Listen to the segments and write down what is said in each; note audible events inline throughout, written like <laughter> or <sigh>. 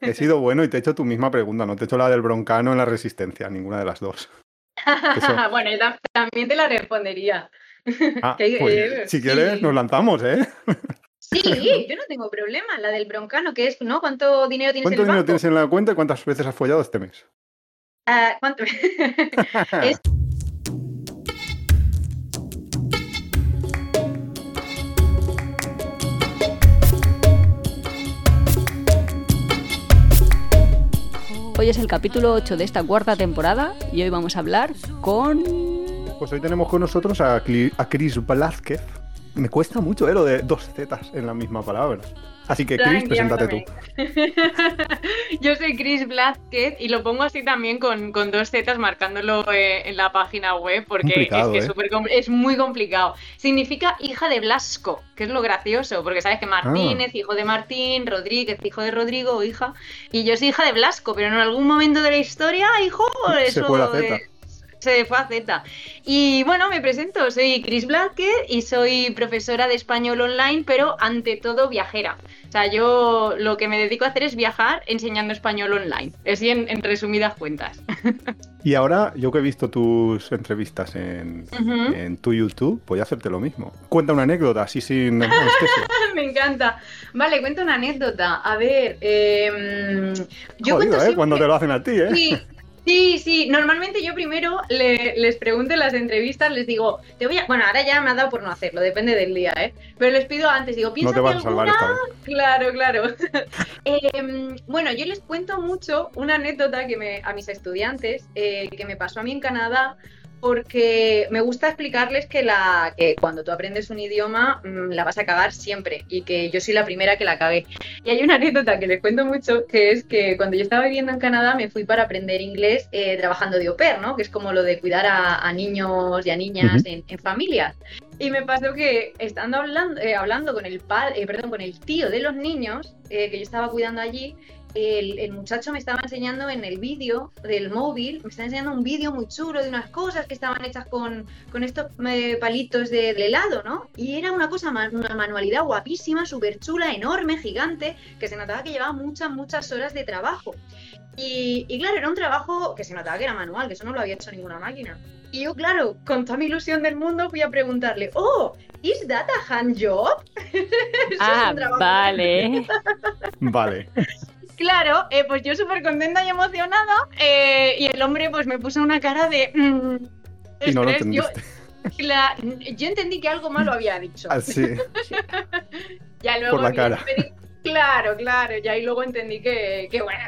He sido bueno y te he hecho tu misma pregunta, no te he hecho la del broncano en la resistencia, ninguna de las dos. <laughs> bueno, yo también te la respondería. <laughs> Ah, pues, si quieres, nos lanzamos, ¿eh? Sí, <laughs> yo no tengo problema. La del broncano, que es, ¿no? ¿Cuánto dinero tienes en el ¿Cuánto dinero tienes en la cuenta y cuántas veces has follado este mes? Ah, ¿Cuánto? es... Hoy es el capítulo 8 de esta cuarta temporada y hoy vamos a hablar con... Pues hoy tenemos con nosotros a, Chris Blázquez. Me cuesta mucho ¿eh? lo de dos zetas en la misma palabra. Así que, Chris, preséntate tú. <laughs> Yo soy Chris Blázquez y lo pongo así también con, dos zetas marcándolo eh, en la página web porque es, que ¿eh? es, muy complicado. Significa hija de Blasco, que es lo gracioso, porque sabes que Martínez, ah. hijo de Martín, Rodríguez, hijo de Rodrigo o hija, y yo soy hija de Blasco, pero en algún momento de la historia, hijo, eso... Se fue la zeta se fue a Z. Y bueno, me presento, soy Chris Blázquez y soy profesora de español online, pero ante todo viajera. O sea, yo lo que me dedico a hacer es viajar enseñando español online. Es en, en resumidas cuentas. <laughs> Y ahora, yo que he visto tus entrevistas en, tu YouTube, voy a hacerte lo mismo. Cuenta una anécdota, así sin <laughs> <laughs> Me encanta. Vale, cuenta una anécdota. A ver, eh, yo cuento ¿eh? Cuando te lo hacen a ti, ¿eh? Sí. Sí, sí, normalmente yo primero les pregunto en las entrevistas, les digo, te voy a... Bueno, ahora ya me ha dado por no hacerlo, depende del día, ¿eh? Pero les pido antes, digo, piensa no te vas a salvar esta vez. Claro, claro. <laughs> Em, bueno, yo les cuento mucho una anécdota que me, a mis estudiantes eh, que me pasó a mí en Canadá porque me gusta explicarles que, la, que cuando tú aprendes un idioma mm, la vas a acabar siempre y que yo soy la primera que la acabé. Y hay una anécdota que les cuento mucho, que es que cuando yo estaba viviendo en Canadá me fui para aprender inglés eh, trabajando de au pair, ¿no? que es como lo de cuidar a, niños y a niñas en, familias. Y me pasó que estando hablando, eh, hablando con el padre, eh, perdón, con el tío de los niños que yo estaba cuidando allí, el, muchacho me estaba enseñando en el vídeo del móvil, me estaba enseñando un vídeo muy chulo de unas cosas que estaban hechas con, estos eh, palitos de, helado, ¿no? Y era una cosa, una manualidad guapísima, súper chula, enorme, gigante, que se notaba que llevaba muchas, muchas horas de trabajo. Y, y, claro, era un trabajo que se notaba que era manual, que eso no lo había hecho ninguna máquina. Y yo, claro, con toda mi ilusión del mundo, fui a preguntarle, oh, ¿is that a hand job? <laughs> ah, vale. vale. Claro, eh, pues yo súper contenta y emocionada eh, y el hombre pues me puso una cara de... Mm, y no lo yo, yo, entendí que algo malo había dicho. Así. Ah, <laughs> ya luego Por la cara. claro, claro, ya y luego entendí que, que bueno,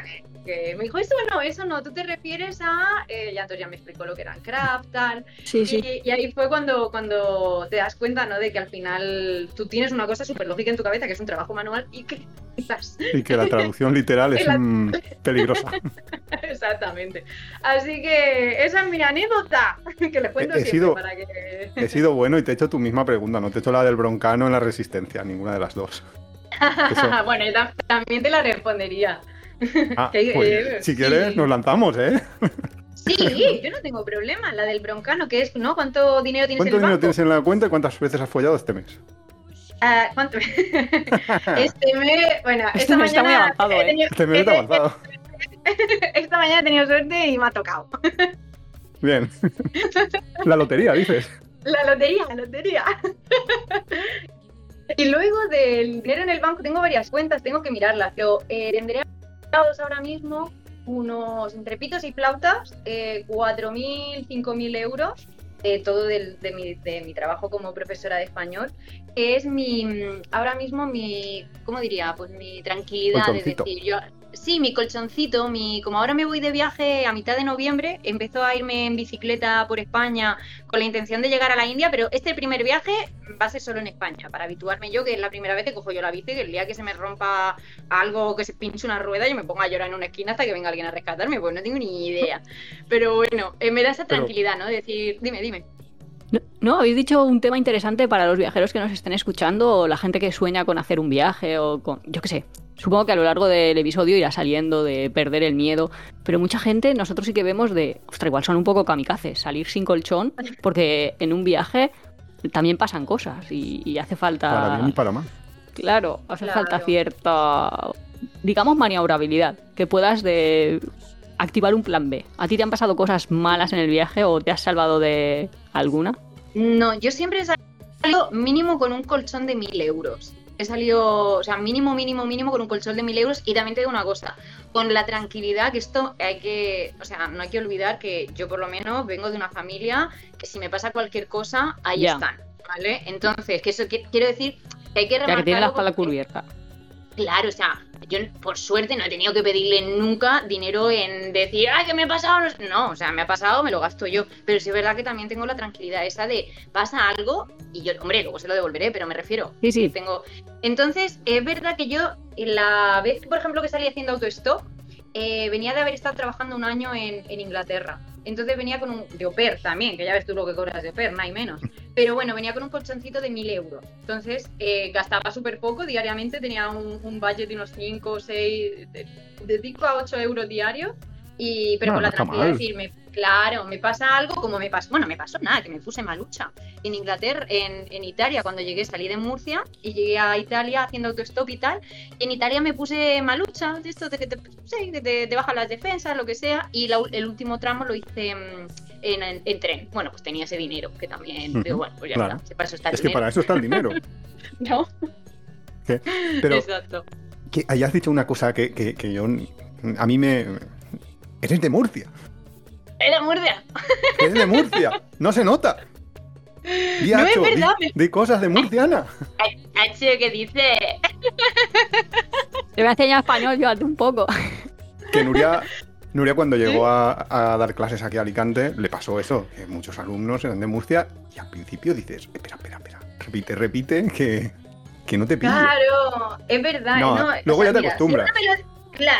me dijo, eso no, eso no, tú te refieres a, eh, ya entonces ya me explicó lo que era el craft, tal. Sí, sí. Y, ahí fue cuando, cuando te das cuenta, ¿no? De que al final tú tienes una cosa súper lógica en tu cabeza, que es un trabajo manual, y que Y que la traducción literal es <laughs> peligrosa. <laughs> Exactamente. Así que esa es mi anécdota, <laughs> que le cuento he, sido, para que... He sido bueno y te he hecho tu misma pregunta, no te he hecho la del broncano en la resistencia, ninguna de las dos. bueno, también te la respondería. Ah, <laughs> pues, si quieres, nos lanzamos, ¿eh? Sí, <laughs> yo no tengo problema. La del broncano, que es, ¿no? ¿Cuánto dinero tienes en el dinero tienes en la cuenta y cuántas veces has follado este mes? Uh, ¿Cuánto? <laughs> este mes, bueno, este esta mañana. Está muy avanzado, ¿eh? Tenido, este mes está avanzado. esta mañana he tenido suerte y me ha tocado. Bien. La lotería, dices. La lotería, la lotería. y luego del dinero en el banco, tengo varias cuentas, tengo que mirarlas, pero eh, ahora mismo unos entrepitos y flautas, eh, 4.000, 5.000 euros, eh, todo de, mi, de, mi, trabajo como profesora de español, que es mi, ahora mismo mi, ¿cómo diría? Pues mi tranquilidad, de decir, yo, Sí, mi colchoncito, mi, como ahora me voy de viaje a mitad de noviembre, empezó a irme en bicicleta por España con la intención de llegar a la India, pero este primer viaje va a ser solo en España, para habituarme yo, que es la primera vez que cojo yo la bici, que el día que se me rompa algo, que se pinche una rueda, yo me ponga a llorar en una esquina hasta que venga alguien a rescatarme, pues no tengo ni idea. Pero bueno, eh, me da esa tranquilidad, ¿no? Decir, dime, dime. No, habéis dicho un tema interesante para los viajeros que nos estén escuchando, o la gente que sueña con hacer un viaje, o con, yo qué sé, Supongo que a lo largo del episodio irá saliendo de perder el miedo, pero mucha gente, nosotros sí que vemos de, ostras, igual son un poco kamikazes, salir sin colchón, porque en un viaje también pasan cosas y, hace falta... Para bien y para mal. Claro, hace falta cierta digamos, maniobrabilidad, que puedas de activar un plan B. ¿A ti te han pasado cosas malas en el viaje o te has salvado de alguna? No, yo siempre he salido mínimo con un colchón de mil euros. He salido, o sea, mínimo, mínimo, mínimo con un colchón de mil euros. Y también te digo una cosa, con la tranquilidad que esto hay que, o sea, no hay que olvidar que yo por lo menos vengo de una familia que si me pasa cualquier cosa, ahí están, ¿vale? Entonces, que eso quiero decir que hay que remarcar. Ya que tiene la espalda cubierta. Claro, o sea, yo por suerte no he tenido que pedirle nunca dinero en decir, ay, ¿qué me ha pasado? No, o sea, me ha pasado, me lo gasto yo. Pero sí es verdad que también tengo la tranquilidad esa de, pasa algo y yo, hombre, luego se lo devolveré, pero me refiero. Sí, sí. Tengo... Entonces, es verdad que yo, la vez, por ejemplo, que salí haciendo autostop, eh, venía de haber estado trabajando un año en, en Inglaterra. Entonces venía con un de oper también, que ya ves tú lo que cobras de oper, no hay menos. Pero bueno, venía con un colchoncito de 1000 euros. Entonces eh, gastaba súper poco diariamente, tenía un, budget de unos 5 o 6, de, 5 a 8 euros diarios. Y, pero con la tranquilidad de decirme, Claro, me pasa algo como me pasó, bueno, me pasó nada, que me puse malucha. En Inglaterra, en, Italia, cuando llegué, salí de Murcia y llegué a Italia haciendo autostop y tal. Y en Italia me puse malucha, de esto de que te, bajan las defensas, lo que sea. Y el último tramo lo hice mm, en, tren. Bueno, pues tenía ese dinero, que también, bueno, pues ya está, para eso está el es que para eso está el dinero. <laughs> ¿No? Pero Exacto. Que hayas dicho una cosa que, que, que yo, a mí me... Eres de Murcia. Es de Murcia. Es de Murcia. No se nota. <laughs> no es verdad. De cosas de murciana. H, ¿qué dice? Te voy a enseñar español, yo un poco. Que Nuria, Nuria cuando llegó a, dar clases aquí a Alicante, le pasó eso, que muchos alumnos eran de Murcia y al principio dices, espera, espera, espera, repite, repite, que, que no te pilles. Claro, es verdad. No, luego ya te acostumbras.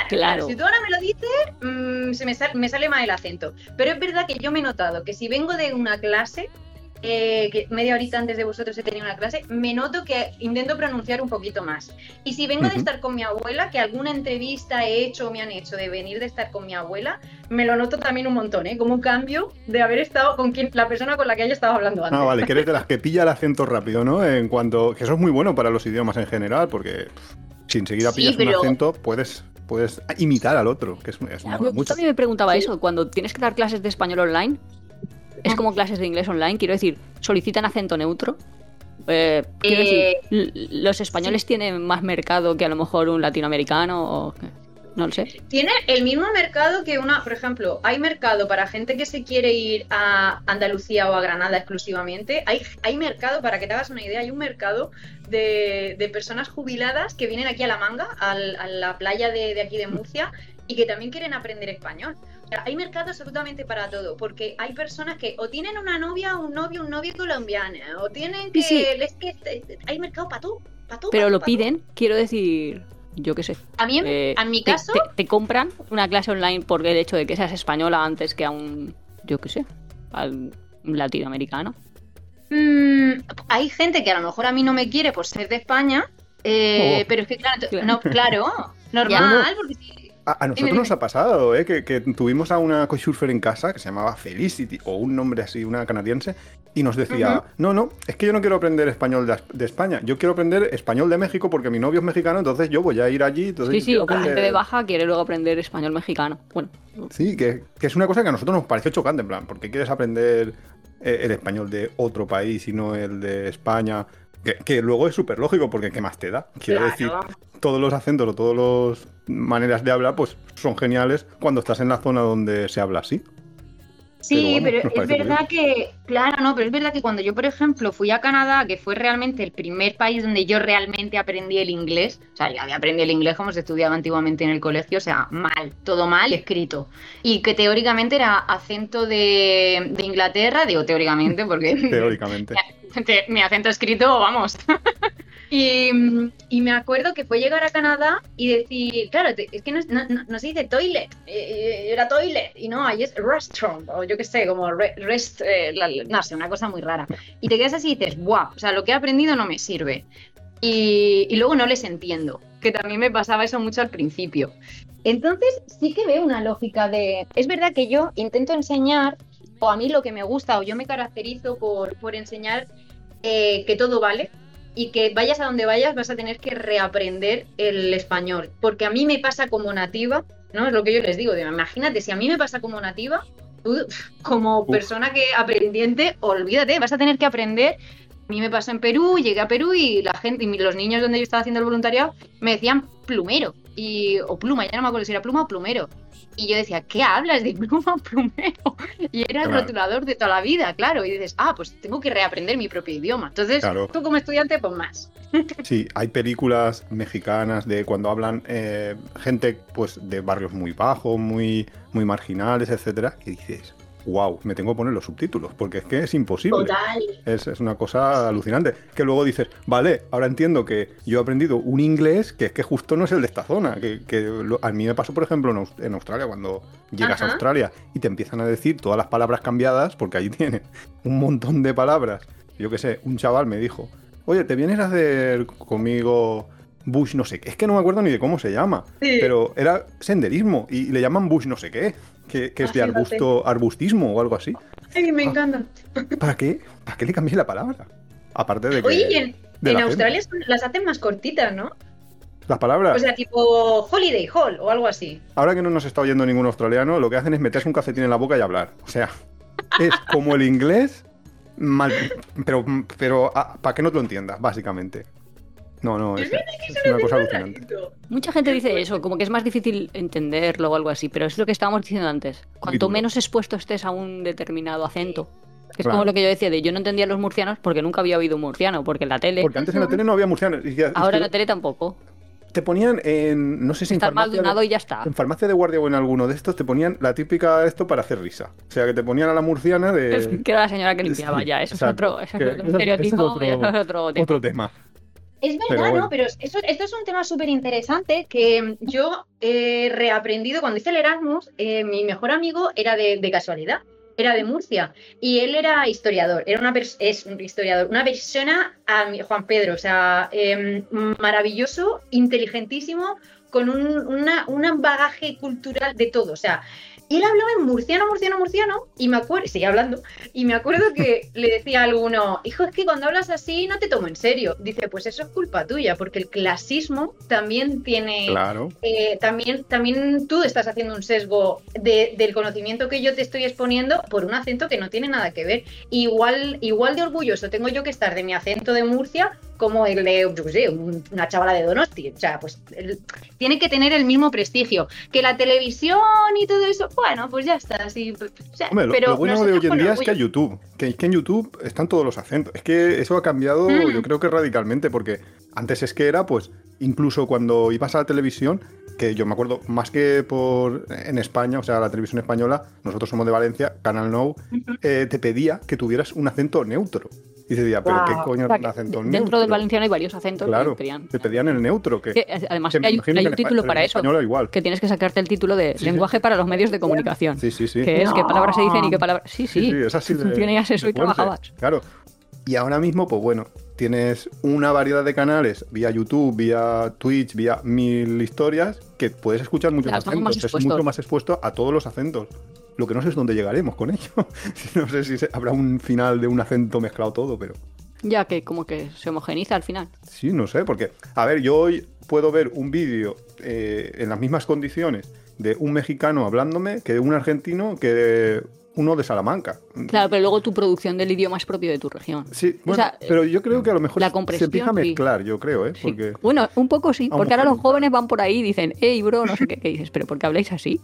Claro, Si tú ahora me lo dices, mm, se me, me, sale mal el acento. Pero es verdad que yo me he notado que si vengo de una clase, eh, que media horita antes de vosotros he tenido una clase, me noto que intento pronunciar un poquito más. Y si vengo de estar con mi abuela, que alguna entrevista he hecho o me han hecho de venir de estar con mi abuela, me lo noto también un montón, ¿eh? Como un cambio de haber estado con quien, la persona con la que haya estado hablando antes. Ah, vale, que eres de las que pilla el acento rápido, ¿no? En cuanto. que eso es muy bueno para los idiomas en general, porque sin seguir a pillas un acento puedes puedes imitar al otro, que es, es mucho. también me preguntaba eso, cuando tienes que dar clases de español online, es como clases de inglés online, quiero decir, solicitan acento neutro. Eh, quiero decir, eh, ¿los españoles tienen más mercado que a lo mejor un latinoamericano? O... No lo sé. Tiene el mismo mercado que una, por ejemplo, hay mercado para gente que se quiere ir a Andalucía o a Granada exclusivamente. Hay, hay mercado, para que te hagas una idea, hay un mercado de, personas jubiladas que vienen aquí a la manga, a la playa de, aquí de Murcia, y que también quieren aprender español. hay mercado absolutamente para todo, porque hay personas que o tienen una novia, un novio, un novio colombiano, o tienen que... que hay mercado para todo. Para todo Pero lo piden, quiero decir, yo qué sé. A mí, eh, en mi caso... Te, compran una clase online por el hecho de que seas española antes que a un, yo qué sé, a un latinoamericano. Mm, hay gente que a lo mejor a mí no me quiere por ser de España, eh, oh. pero es que claro, no, claro <laughs> normal, porque a, nosotros nos ha pasado, ¿eh? que, tuvimos a una cosurfer en casa que se llamaba Felicity, o un nombre así, una canadiense, y nos decía, no, no, es que yo no quiero aprender español de, España, yo quiero aprender español de México porque mi novio es mexicano, entonces yo voy a ir allí. Entonces sí, sí, o gente de baja quiere luego aprender español mexicano. Bueno. Sí, que, es una cosa que a nosotros nos parece chocante, en plan, porque quieres aprender eh, el español de otro país y no el de España? Que, luego es súper lógico, porque ¿qué más te da? Quiero decir, todos los acentos o todas las maneras de hablar, pues son geniales cuando estás en la zona donde se habla así. Sí, pero, es verdad que, claro, no, pero es verdad que cuando yo, por ejemplo, fui a Canadá, que fue realmente el primer país donde yo realmente aprendí el inglés, o sea, yo había aprendido el inglés como se estudiaba antiguamente en el colegio, o sea, mal, todo mal escrito. Y que teóricamente era acento de, de Inglaterra, digo teóricamente, porque... <laughs> teóricamente. <laughs> mi acento escrito, vamos. <laughs> Y, me acuerdo que fue llegar a Canadá y decir, claro, es que no, se dice toilet, eh, eh, era toilet, y no, ahí es restaurant, o yo qué sé, como rest, eh, no sé, una cosa muy rara. Y te quedas así y dices, guau, o sea, lo que he aprendido no me sirve. Y, y luego no les entiendo, que también me pasaba eso mucho al principio. Entonces sí que veo una lógica de, es verdad que yo intento enseñar, o a mí lo que me gusta, o yo me caracterizo por, por enseñar que todo vale, y que vayas a donde vayas vas a tener que reaprender el español. Porque a mí me pasa como nativa, ¿no? Es lo que yo les digo. imagínate, si a mí me pasa como nativa, tú, <laughs> como persona que aprendiente, olvídate, vas a tener que aprender. A mí me pasó en Perú, llegué a Perú y la gente, y los niños donde yo estaba haciendo el voluntariado, me decían plumero. Y, o pluma, ya no me acuerdo si era pluma o plumero. Y yo decía, ¿qué hablas de pluma <laughs> plumero? Y era el rotulador de toda la vida, claro. Y dices, ah, pues tengo que reaprender mi propio idioma. Entonces, tú como estudiante, pues más. <laughs> Sí, hay películas mexicanas de cuando hablan eh, gente pues de barrios muy bajos, muy, muy marginales, etcétera, que dices, wow, me tengo que poner los subtítulos, porque es que es imposible. Total. Es, una cosa alucinante. Que luego dices, vale, ahora entiendo que yo he aprendido un inglés que es que justo no es el de esta zona. Que, a mí me pasó, por ejemplo, en, Australia, cuando llegas a Australia y te empiezan a decir todas las palabras cambiadas, porque allí <laughs> tiene un montón de palabras. Yo qué sé, un chaval me dijo, oye, ¿te vienes a hacer conmigo Bush no sé qué? Es que no me acuerdo ni de cómo se llama, pero era senderismo y le llaman Bush no sé qué que, es de arbusto, arbustismo o algo así. Me encanta. ¿Para qué? ¿Para qué le cambié la palabra? Aparte de que. Oye, en, Australia las hacen más cortitas, ¿no? Las palabras. O sea, tipo Holiday Hall o algo así. Ahora que no nos está oyendo ningún australiano, lo que hacen es meterse un calcetín en la boca y hablar. O sea, es como el inglés, mal, pero, pero ah, para que no te lo entiendas, básicamente. No, no, es, una cosa alucinante. Mucha gente dice eso, como que es más difícil entenderlo o algo así, pero es lo que estábamos diciendo antes. Cuanto menos expuesto estés a un determinado acento, que es como lo que yo decía de yo no entendía a los murcianos porque nunca había oído un murciano, porque en la tele. Porque antes en la tele no había murcianos. Ahora en la tele tampoco. Te ponían en. No sé si en farmacia. De, y ya está. En farmacia de guardia o en alguno de estos te ponían la típica esto para hacer risa. O sea, que te ponían a la murciana de. que era la señora que <laughs> limpiaba ya. Eso es otro, eso es estereotipo. otro, otro tema. Es verdad, ¿no? Pero esto es un tema súper interesante que yo he reaprendido cuando hice el Erasmus. Eh, mi mejor amigo era de, casualidad, era de Murcia y él era historiador, era una es un historiador, una persona, a Juan Pedro, o sea, em, maravilloso, inteligentísimo, con un una, un bagaje cultural de todo. O sea, él hablaba en murciano, murciano, murciano, y me acuerdo, sigue hablando, y me acuerdo que <laughs> le decía a alguno, hijo, es que cuando hablas así no te tomo en serio. Dice, pues eso es culpa tuya, porque el clasismo también tiene, claro. Eh, también, también tú estás haciendo un sesgo del conocimiento que yo te estoy exponiendo por un acento que no tiene nada que ver. Igual, igual de orgulloso tengo yo que estar de mi acento de Murcia como el de, yo qué sé, una chavala de Donosti. O sea, pues tiene que tener el mismo prestigio. Que la televisión y todo eso, bueno, pues ya está. Hombre, lo, pero bueno de hoy en día es que hay YouTube. Que, que, en YouTube están todos los acentos. Es que eso ha cambiado, mm. yo creo que radicalmente, porque antes es que era, pues, incluso cuando ibas a la televisión, que yo me acuerdo más que por en España, o sea, la televisión española, nosotros somos de Valencia, Canal No, eh, te pedía que tuvieras un acento neutro. Y se decía, pero ¿qué coño un acento neutro? Dentro del valenciano hay varios acentos claro, que pedían. Te pedían el neutro. Que, además, hay, un título para eso. Igual. Que tienes que sacarte el título de lenguaje para los medios de comunicación. Sí, sí, sí. Que es qué palabras se dicen y qué palabras. Sí, sí. sí, es así de, eso y trabajabas. Claro. Y ahora mismo, pues bueno, tienes una variedad de canales vía YouTube, vía Twitch, vía mil historias que puedes escuchar muchos acentos. Es mucho más expuesto a todos los acentos. Lo que no sé es dónde llegaremos con ello. <laughs> no sé si habrá un final de un acento mezclado todo, pero. Ya que como que se homogeniza al final. Sí, no sé, porque, a ver, yo hoy puedo ver un vídeo eh, en las mismas condiciones de un mexicano hablándome que de un argentino que uno de Salamanca. Claro, pero luego tu producción del idioma es propio de tu región. Sí, bueno, pero yo creo que a lo mejor se empieza a mezclar, yo creo, ¿eh? Porque... Bueno, un poco sí, porque ahora los jóvenes van por ahí y dicen, hey, bro, no sé qué, ¿qué dices, pero ¿por qué habláis así?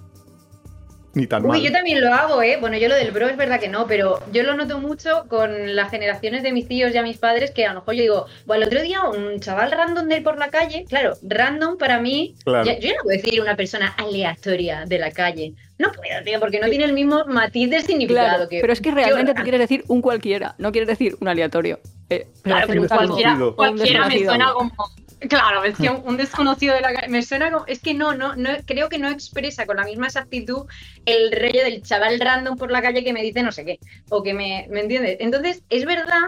Ni tan Uy, yo también lo hago, ¿eh? Bueno, yo lo del bro es verdad que no, pero yo lo noto mucho con las generaciones de mis tíos y a mis padres que a lo mejor yo digo, bueno, el otro día un chaval random de ir por la calle, claro, random para mí, yo no puedo decir una persona aleatoria de la calle. No puedo, tío, porque no tiene el mismo matiz de significado que. Pero es que realmente tú quieres decir un cualquiera, no quieres decir un aleatorio. Eh, claro, pero cualquiera, cualquiera me suena como Claro, es que un, desconocido de la me suena como, es que no, no, no, creo que no expresa con la misma exactitud el rollo del chaval random por la calle que me dice no sé qué, o que me, ¿me entiendes? Entonces, es verdad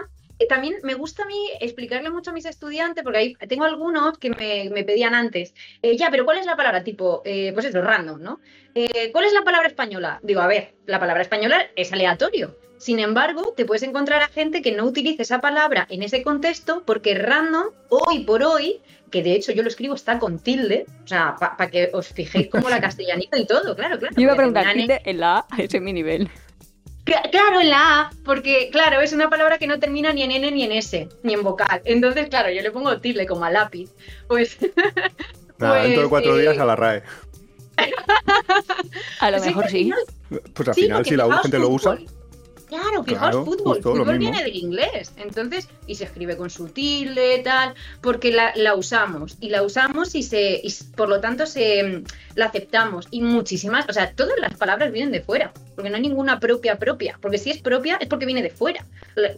también me gusta a mí explicarle mucho a mis estudiantes, porque ahí tengo algunos que me, pedían antes, eh, ya, pero ¿cuál es la palabra? Tipo, eh, pues eso, random, ¿no? Eh, ¿Cuál es la palabra española? Digo, a ver, la palabra española es aleatorio. Sin embargo, te puedes encontrar a gente que no utilice esa palabra en ese contexto porque random, hoy por hoy, que de hecho yo lo escribo, está con tilde, o sea, para que os fijéis como la <laughs> castellanita y todo, claro, claro. Yo iba a preguntar, tilde en la A, <laughs> ese es mi nivel. Claro, en la A, porque claro, es una palabra que no termina ni en N ni en S, ni en vocal. Entonces, claro, yo le pongo tilde como a lápiz. Pues. <laughs> Nada, dentro de cuatro pues, días a la RAE. <laughs> a lo mejor sí. Pues al final, si la gente lo usa. Claro, fijaos, fútbol. Fútbol viene del inglés. Entonces, y se escribe con su tilde, tal, porque la, la usamos. Y la usamos y se. Y por lo tanto se la aceptamos. Y muchísimas, o sea, todas las palabras vienen de fuera. Porque no hay ninguna propia propia. Porque si es propia, es porque viene de fuera.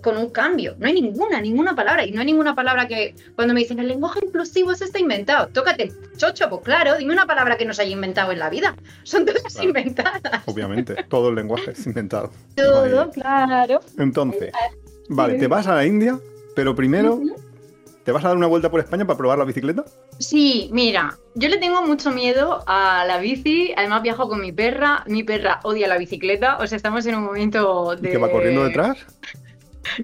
Con un cambio. No hay ninguna, ninguna palabra. Y no hay ninguna palabra que. Cuando me dicen el lenguaje inclusivo se está inventado. Tócate, chocho, pues claro, dime una palabra que nos haya inventado en la vida. <laughs> Son todas inventadas. Obviamente, todo el lenguaje es inventado. Todo, Claro. Entonces, vale, te vas a la India, pero primero, ¿te vas a dar una vuelta por España para probar la bicicleta? Sí, mira, yo le tengo mucho miedo a la bici, además viajo con mi perra, mi perra odia la bicicleta, o sea, estamos en un momento de... ¿Que va corriendo detrás? <laughs>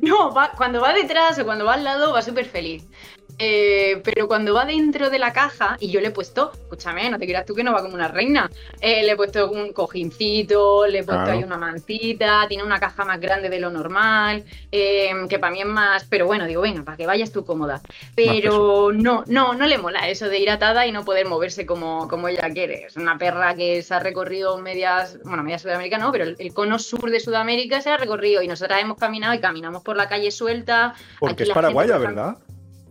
No, cuando va detrás o cuando va al lado va súper feliz. Eh, pero cuando va dentro de la caja, y yo le he puesto, escúchame, no te creas tú que no va como una reina. Eh, le he puesto un cojincito, le he puesto ahí una mancita, tiene una caja más grande de lo normal, eh, que para mí es más. Pero bueno, digo, venga, para que vayas tú cómoda. Pero no, no, no le mola eso de ir atada y no poder moverse como, como ella quiere. Es una perra que se ha recorrido medias, bueno, media Sudamérica no, pero el, cono sur de Sudamérica se ha recorrido y nosotras hemos caminado y caminamos por la calle suelta. Porque es paraguaya, ¿verdad?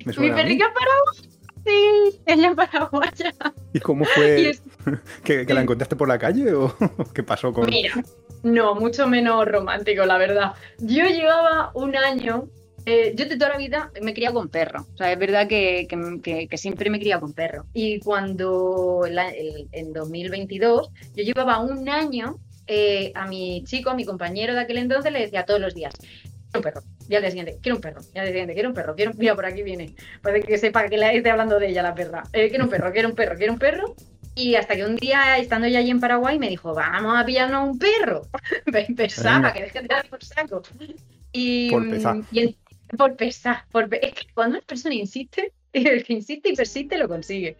Mi perrita paraguaya. Sí, ella es paraguaya. ¿Y cómo fue? <laughs> ¿Que, la encontraste por la calle o <laughs> qué pasó con.? Mira, no, mucho menos romántico, la verdad. Yo llevaba un año. Eh, yo de toda la vida me cría con perro. O sea, es verdad que, que, siempre me cría con perro. Y cuando en 2022 yo llevaba un año eh, a mi chico, a mi compañero de aquel entonces, le decía todos los días: un perro. Y al día siguiente, quiero un perro. Y al día siguiente, quiero un perro. Quiero... Mira, por aquí viene. Parece que sepa que le esté hablando de ella la perra. Eh, quiero un perro, quiero un perro, quiero un perro. Y hasta que un día, estando ya allí en Paraguay, me dijo, vamos a pillarnos un perro. <laughs> Que de dar por saco. Y, por pesar. Y por pesar. Por Es que cuando una persona insiste, <laughs> el que insiste y persiste lo consigue.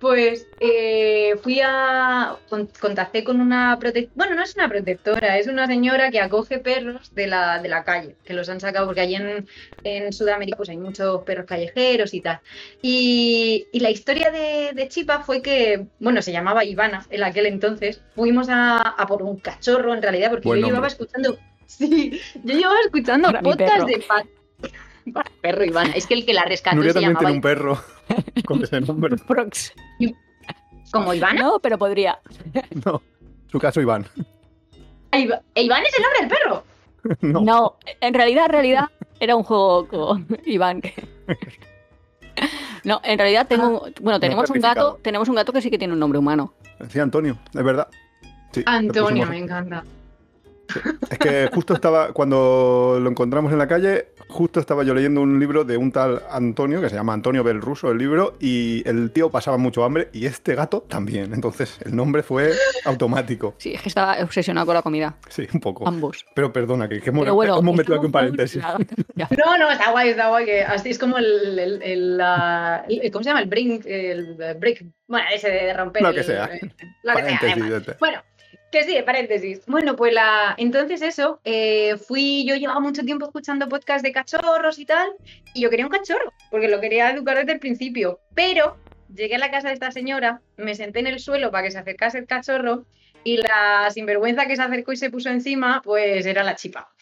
Pues eh, fui a. contacté con una protectora. Bueno, no es una protectora, es una señora que acoge perros de la, de la calle, que los han sacado porque allí en, en Sudamérica pues hay muchos perros callejeros y tal. Y, la historia de, Chipa fue que, bueno, se llamaba Ivana en aquel entonces. Fuimos a, por un cachorro en realidad, porque yo llevaba escuchando. <laughs> Sí, yo llevaba escuchando podcasts de. <laughs> perro Ivana, es que el que la rescató Nuria también tiene un perro <laughs> con ese nombre. Prox. ¿Como Iván? No, pero podría. No, su caso Iván. ¿E ¿Iván es el nombre del perro? <laughs> No. en realidad, en realidad, era un juego con Iván. No, en realidad tengo. Ah. Bueno, tenemos un gato. Tenemos un gato que sí que tiene un nombre humano. Sí, Antonio, es verdad. Antonio, me encanta. Es que justo estaba, cuando lo encontramos en la calle, justo estaba yo leyendo un libro de un tal Antonio, que se llama Antonio Belruso, el libro, y el tío pasaba mucho hambre y este gato también. Entonces el nombre fue automático. Sí, es que estaba obsesionado con la comida. Sí, un poco. Ambos. Pero perdona, que, hemos metido aquí un paréntesis. no, no, está guay, está guay. Que así es como el, el, ¿Cómo se llama? El brink, el break. Bueno, ese de romper. Lo que sea. lo que sea. Bueno. Que sí, paréntesis. Bueno, pues la, entonces eso, eh, fui, yo llevaba mucho tiempo escuchando podcasts de cachorros y tal, y yo quería un cachorro, porque lo quería educar desde el principio. Pero llegué a la casa de esta señora, me senté en el suelo para que se acercase el cachorro, y la sinvergüenza que se acercó y se puso encima, pues era la chipa.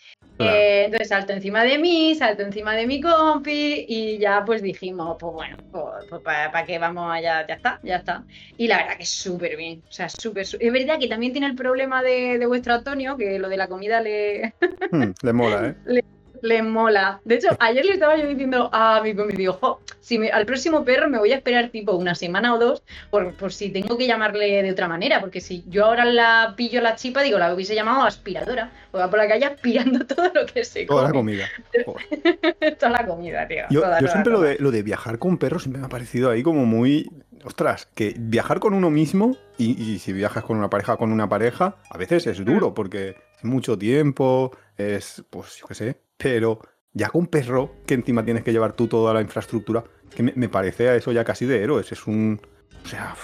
Eh, entonces salto encima de mí, salto encima de mi compi y ya pues dijimos, pues bueno, pues, pues para qué vamos allá, ya está, ya está. Y la verdad que es súper bien, o sea, súper, es verdad que también tiene el problema de, vuestro Antonio, que lo de la comida le... Hmm, le mola, ¿eh? <laughs> les mola. De hecho, ayer le estaba yo diciendo a mi conmigo, jo, si me- al próximo perro me voy a esperar tipo una semana o dos por, por si tengo que llamarle de otra manera, porque si yo ahora la pillo la chipa, digo, la hubiese llamado aspiradora, o va por la calle aspirando <laughs> todo lo que se Toda la comida. <laughs> Toda la comida, tío. Yo, toda, yo toda, siempre lo de, lo de viajar con perros siempre me ha parecido ahí como muy... Ostras, que viajar con uno mismo y, y si viajas con una pareja, con una pareja, a veces es duro porque es mucho tiempo, es, pues yo qué sé, pero ya con perro, que encima tienes que llevar tú toda la infraestructura, que me, me parece a eso ya casi de héroes, es un... O sea,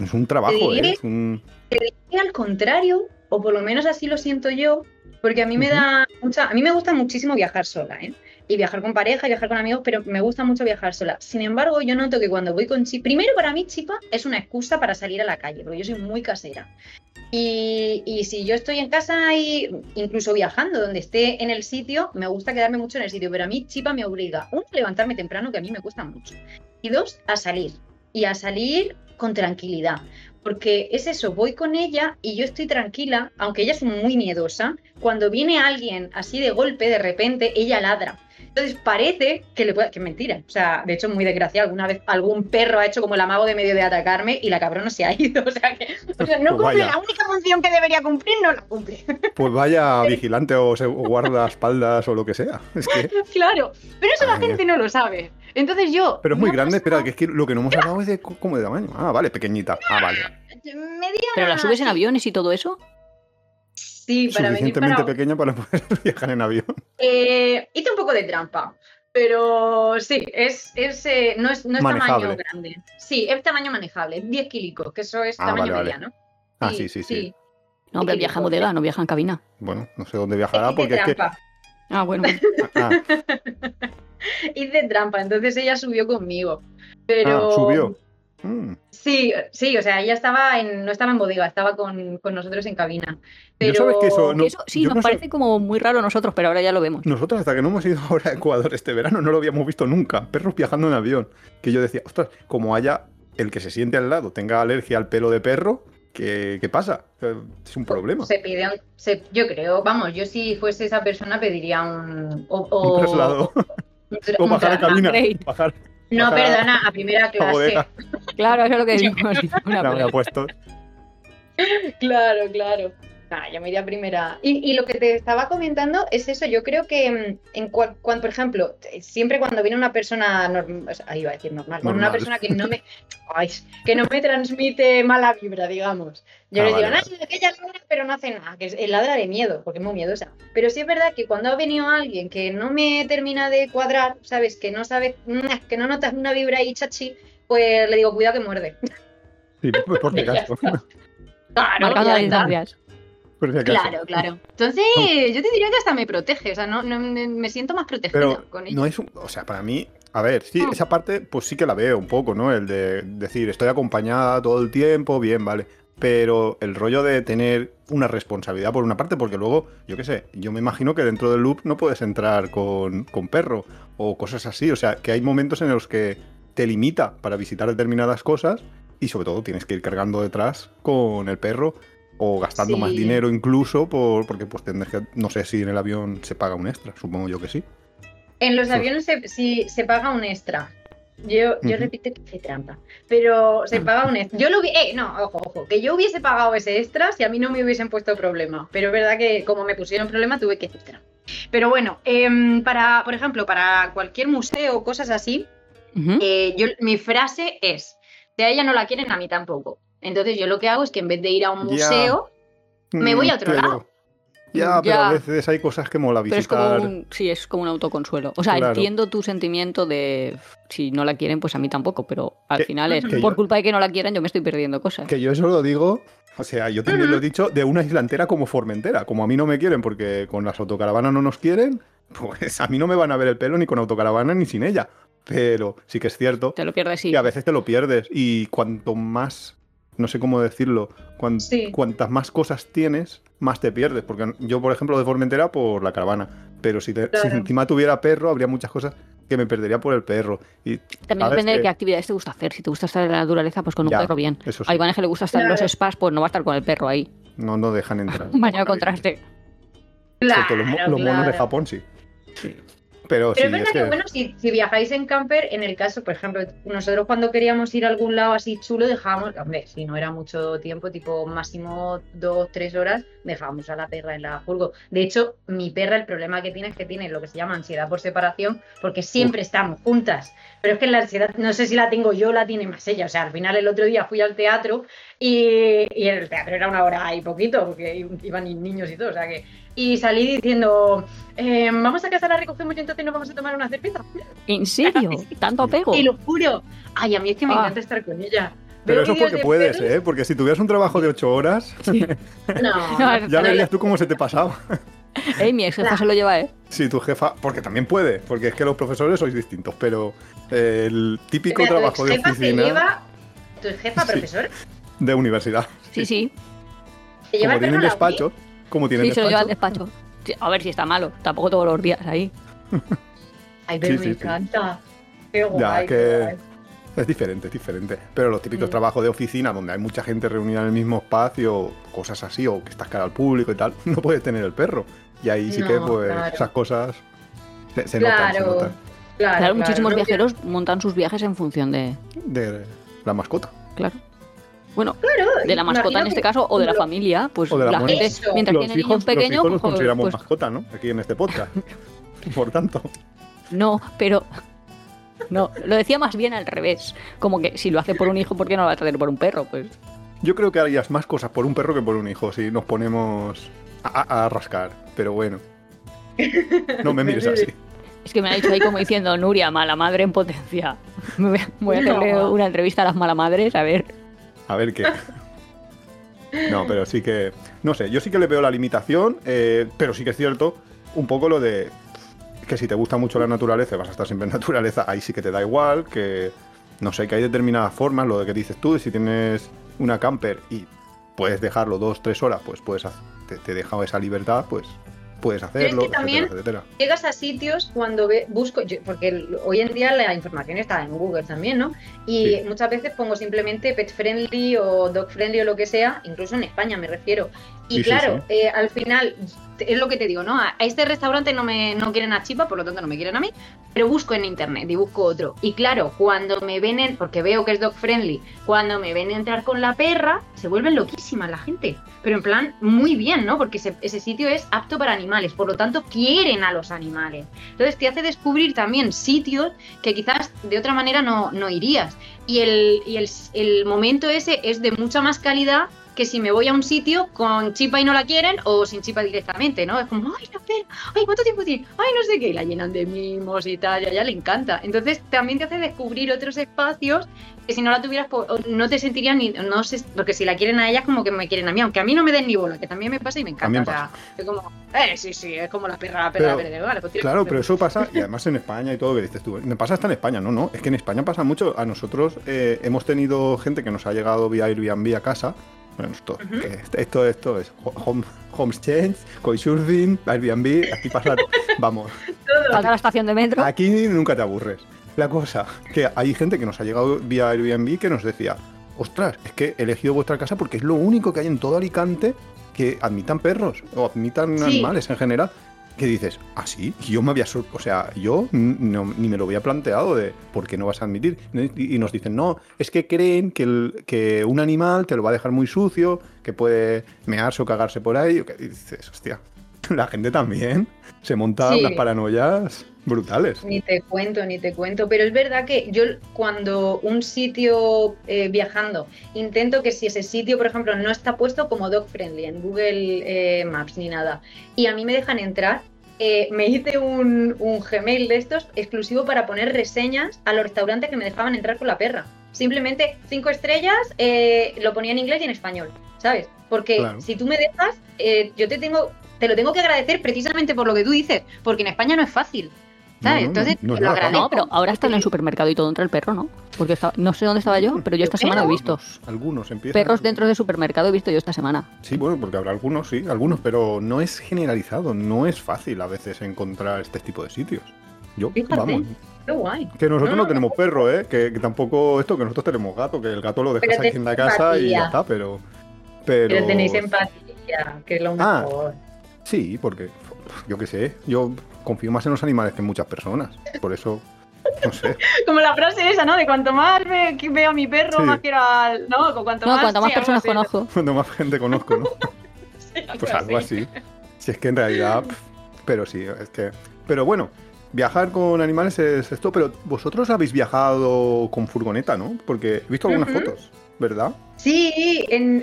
es un trabajo, diría ¿eh? es un... Al contrario, o por lo menos así lo siento yo, porque a mí me da mucha, a mí me gusta muchísimo viajar sola, ¿eh? Y viajar con pareja y viajar con amigos, pero me gusta mucho viajar sola. Sin embargo, yo noto que cuando voy con Chipa, primero para mí Chipa es una excusa para salir a la calle, porque yo soy muy casera. Y, si yo estoy en casa y incluso viajando, donde esté en el sitio, me gusta quedarme mucho en el sitio, pero a mí Chipa me obliga, uno, a levantarme temprano, que a mí me cuesta mucho, y dos, a salir. Y a salir con tranquilidad porque es eso, voy con ella y yo estoy tranquila, aunque ella es muy miedosa, cuando viene alguien así de golpe, de repente, ella ladra. Entonces parece que le puede, que es mentira. O sea, de hecho, muy desgraciado. Alguna vez algún perro ha hecho como el amago de medio de atacarme y la cabrona se ha ido. <laughs> O sea, que o sea, no Pues cumple vaya. la única función que debería cumplir, no la cumple. <laughs> Pues vaya vigilante o, se, o guardaespaldas o lo que sea. Es que... <laughs> claro. Pero eso la gente no lo sabe. Entonces yo. Pero es muy grande, espera, que es que lo que no hemos hablado es de co- cómo de tamaño. Ah, vale, pequeñita. Ah, vale. mediana, ¿Pero la subes en aviones y todo eso? Sí, para venir Suficientemente para, pequeña para <laughs> poder viajar en avión. Eh, hice un poco de trampa, pero sí, es, es, eh, no es, no es tamaño grande. Sí, es tamaño manejable, 10 kilicos, que eso es Ah, tamaño vale, vale. mediano. Ah, sí, sí, sí. No, pero viaja en bodega, no viaja en cabina. Bueno, no sé dónde viajará hice porque es que. Ah, bueno. <laughs> Ah, <laughs> hice trampa, entonces ella subió conmigo. Pero ah, subió. Mm. Sí, sí, o sea, ella estaba en, no estaba en bodega, estaba con, con nosotros en cabina. Pero Yo sabes que eso Que no- eso sí, yo nos no sé- parece como muy raro a nosotros, pero ahora ya lo vemos. Nosotros hasta que no hemos ido <laughs> ahora a Ecuador este verano no lo habíamos visto nunca. Perros viajando en avión. Que yo decía, ostras, como haya el que se siente al lado tenga alergia al pelo de perro, ¿qué, qué pasa? Es un problema. se pide, un- se- yo creo, vamos, yo si fuese esa persona pediría un... O, o- Un traslado. <laughs> un tra- O un bajar a cabina. upgrade. Bajar No, a- perdona, a primera <laughs> a clase. Claro, eso es lo que <laughs> decimos. <laughs> Una Ya me ha puesto. Claro, claro. Ah, yo me iría a primera. Y, y lo que te estaba comentando es eso. Yo creo que mm, en cuan- cuan- por ejemplo, siempre cuando viene una persona normal, ahí iba a decir normal, bueno, una Normal. persona que no me, ay, que no me transmite mala vibra, digamos. Yo Ah, le digo, vale, "Ay, aquella ladra, pero no hace nada, que es el ladra de miedo, porque es muy miedosa. Pero sí es verdad que cuando ha venido alguien que no me termina de cuadrar, ¿sabes? Que no sabes, mm, que no notas una vibra ahí chachi, pues le digo, cuidado que muerde. Sí, pues por si <laughs> acaso. Claro, Marcando distancias. Por si acaso. Claro, claro. Entonces, yo te diría que hasta me protege, o sea, no, no- me, siento más protegida Pero con ella. no es un, o sea, para mí, a ver, sí, Mm. esa parte pues sí que la veo un poco, ¿no? El de decir, estoy acompañada todo el tiempo, bien, vale. Pero el rollo de tener una responsabilidad por una parte, porque luego, yo qué sé, yo me imagino que dentro del loop no puedes entrar con, con perro o cosas así. O sea, que hay momentos en los que te limita para visitar determinadas cosas y sobre todo tienes que ir cargando detrás con el perro o gastando más dinero incluso por, porque pues tendrás que, no sé si en el avión se paga un extra, supongo yo que sí. En los Uf. aviones se, sí, se paga un extra. Yo, yo repito que hice trampa, pero se paga un extra. Yo lo hubiese, eh, no, ojo, ojo, que yo hubiese pagado ese extra si a mí no me hubiesen puesto problema. Pero es verdad que como me pusieron problema tuve que hacer trampa. Pero bueno, em, para, por ejemplo, para cualquier museo o cosas así. Eh, yo, mi frase es, si a ella no la quieren, a mí tampoco. Entonces yo lo que hago es que en vez de ir a un Ya. museo, Me voy a otro pero- lado. Ya, pero Ya. a veces hay cosas que mola Pero es visitar. como un, sí, es como un autoconsuelo. O sea, Claro. entiendo tu sentimiento de si no la quieren, pues a mí tampoco, pero al Que- final es que por yo- culpa de que no la quieran, yo me estoy perdiendo cosas. Que yo eso lo digo, o sea, yo también lo he dicho de una islantera como Formentera. Como a mí no me quieren porque con las autocaravanas no nos quieren, pues a mí no me van a ver el pelo ni con autocaravana ni sin ella. Pero sí que es cierto Te lo pierdes, sí. que a veces te lo pierdes y cuanto más, no sé cómo decirlo, cuan- Sí. cuantas más cosas tienes, más te pierdes. Porque yo, por ejemplo, de Formentera por la caravana. Pero si, te- si Claro. encima tuviera perro, habría muchas cosas que me perdería por el perro. Y También depende de Que- qué actividades te gusta hacer. Si te gusta estar en la naturaleza, pues con un Ya, perro bien. Eso sí, A Iván es que le gusta estar en los Claro. spas, pues no va a estar con el perro ahí. no, no dejan entrar. <laughs> Baño de contraste. Excepto los, Claro, los monos de claro. Japón, sí. Pero, Pero sí, es verdad es que, que- bueno, si, si viajáis en camper, en el caso, por ejemplo, nosotros cuando queríamos ir a algún lado así chulo, dejábamos, hombre, si no era mucho tiempo, tipo máximo dos, tres horas, dejábamos a la perra en la furgo. De hecho, mi perra, el problema que tiene es que tiene lo que se llama ansiedad por separación, porque siempre estamos juntas. Pero es que la ansiedad, no sé si la tengo yo, la tiene más ella. O sea, al final el otro día fui al teatro y, y el teatro era una hora y poquito, porque iban niños y todo, o sea que. Y salí diciendo, eh, vamos a casa, la recogemos y entonces nos vamos a tomar una cerveza. ¿En serio? <laughs> ¿Tanto apego? Te lo juro. Ay, a mí es que me Ah. encanta estar con ella. Pero eso es porque de puedes, perros- ¿eh? Porque si tuvieras un trabajo de ocho horas, <laughs> No, <laughs> No, ya verías tú cómo se te pasaba. Ey, mi ex jefa se lo lleva, ¿eh? Si tu jefa, porque también puede, porque es que los profesores sois distintos, pero el típico Espera, ¿tu trabajo de oficina lleva- ¿Tu jefa Sí. profesora? de universidad. Sí, sí. ¿Te lleva Como tienen a la uni? despacho, como tienen Sí, se lo lleva al despacho, despacho. Sí, A ver si está malo. Tampoco todos los días ahí. <laughs> Ay, pero Sí, me sí, sí. encanta. Qué guay, Ya, qué que- guay. es diferente, es diferente. Pero los típicos Mm. trabajos de oficina, donde hay mucha gente reunida en el mismo espacio, cosas así, o que estás cara al público y tal, <laughs> no puedes tener el perro. Y ahí sí que, pues, claro. esas cosas se, se notan, se Claro, notan. Claro, Claro, muchísimos no, viajeros montan sus viajes en función de. De la mascota. Claro. Bueno, Claro, de la mascota en este caso o de la familia, pues O de la gente, Eso. mientras Los tiene hijos, niños los pequeños, hijos los pues, consideramos pues, mascota, ¿no? Aquí en este podcast. <laughs> Por tanto. no, pero no, lo decía más bien al revés, como que si lo hace por un hijo, ¿por qué no lo va a hacer por un perro? Pues Yo creo que harías más cosas por un perro que por un hijo si nos ponemos a, a- a rascar. Pero bueno. No me mires así. es que me ha dicho ahí como diciendo Nuria, mala madre en potencia. <laughs> Voy a- hacerle No. una entrevista a las malamadres, a ver. A ver qué. No, pero sí que. No sé, yo sí que le veo la limitación, eh, pero sí que es cierto un poco lo de que si te gusta mucho la naturaleza, vas a estar siempre en naturaleza, ahí sí que te da igual, que no sé, que hay determinadas formas, lo de que dices tú, si tienes una camper y puedes dejarlo dos, tres horas, pues puedes te, te deja esa libertad, pues puedes hacerlo, que también- etcétera, etcétera. Llegas a sitios cuando ve- busco, yo- porque hoy en día la información está en Google también, ¿no? Y Sí. muchas veces pongo simplemente pet friendly o dog friendly o lo que sea, incluso en España me refiero. Y Sí, sí, claro, sí. eh, al final, es lo que te digo, ¿no? A este restaurante no me no quieren a Chipa, por lo tanto no me quieren a mí, pero busco en internet y busco otro. Y claro, cuando me ven, en- porque veo que es dog friendly, cuando me ven entrar con la perra, se vuelven loquísimas la gente. Pero en plan, muy bien, ¿no? Porque ese, ese sitio es apto para animales, por lo tanto quieren a los animales. Entonces te hace descubrir también sitios que quizás de otra manera no, no irías. Y, el, y el, el momento ese es de mucha más calidad que si me voy a un sitio con chipa y no la quieren o sin chipa directamente, ¿no? Es como, ay, la pena, ay, ¿cuánto tiempo tiene? Ay, no sé qué, y la llenan de mimos y tal, y a ella le encanta. Entonces también te hace descubrir otros espacios que si no la tuvieras, pues, no te sentirías ni, no sé, porque si la quieren a ella es como que me quieren a mí, aunque a mí no me den ni bola, que también me pasa y me encanta. O sea, es como, eh, sí, sí, es como la perra, la perra Pero- verde, vale, pues Claro, pero eso pasa, y además en España y todo, que dices tú, me pasa hasta en España, no, no, es que en España pasa mucho, a nosotros eh, hemos tenido gente que nos ha llegado vía Airbnb a casa, bueno, esto, esto, esto, es home, home exchange, couchsurfing, Airbnb, aquí pasa, vamos, <laughs> Falta la estación de metro. aquí nunca te aburres. La cosa, que hay gente que nos ha llegado vía Airbnb que nos decía, ostras, es que he elegido vuestra casa porque es lo único que hay en todo Alicante que admitan perros o admitan Sí. animales en general. Que dices, ¿ah, sí? Y yo me había. O sea, yo no- ni me lo había planteado de por qué no vas a admitir. Y y nos dicen, no, es que creen que, el- que un animal te lo va a dejar muy sucio, que puede mearse o cagarse por ahí. Y dices, hostia, <laughs> la gente también se monta Sí. unas paranoias brutales. Ni te cuento, ni te cuento. Pero es verdad que yo cuando un sitio eh, viajando, intento que si ese sitio, por ejemplo, no está puesto como dog friendly en Google eh, Maps ni nada, y a mí me dejan entrar, eh, me hice un, un Gmail de estos exclusivo para poner reseñas a los restaurantes que me dejaban entrar con la perra. Simplemente cinco estrellas, eh, lo ponía en inglés y en español, ¿sabes? Porque Claro. si tú me dejas, eh, yo te tengo, te lo tengo que agradecer precisamente por lo que tú dices, porque en España no es fácil. ¿Sabes? No, no, Entonces, no lo agradezco. Pero ahora está en el supermercado y todo entra el perro, ¿no? Porque estaba- no sé dónde estaba yo, pero yo esta semana he visto. Algunos empiezan. Perros dentro del supermercado he visto yo esta semana. Sí, bueno, porque habrá algunos, sí, algunos, pero no es generalizado, no es fácil a veces encontrar este tipo de sitios. Yo, Fíjate. vamos, Qué guay. que nosotros No, tenemos perro, ¿eh? Que, que tampoco esto, que nosotros tenemos gato, que el gato lo dejas aquí en la casa y ya está, pero... Pero, Pero tenéis empatía, que es lo Ah. mejor. Sí, porque yo qué sé, yo confío más en los animales que en muchas personas. Por eso, no sé. <laughs> Como la frase esa, ¿no? De cuanto más veo a mi perro, más quiero al. ¿No? Cuanto no, más, cuanto más personas conozco. Cuanto más gente conozco, ¿no? <laughs> pues algo así. Si es que en realidad. Pero sí, es que. Pero bueno, viajar con animales es esto, pero vosotros habéis viajado con furgoneta, ¿no? Porque he visto algunas fotos, ¿verdad? Sí, en,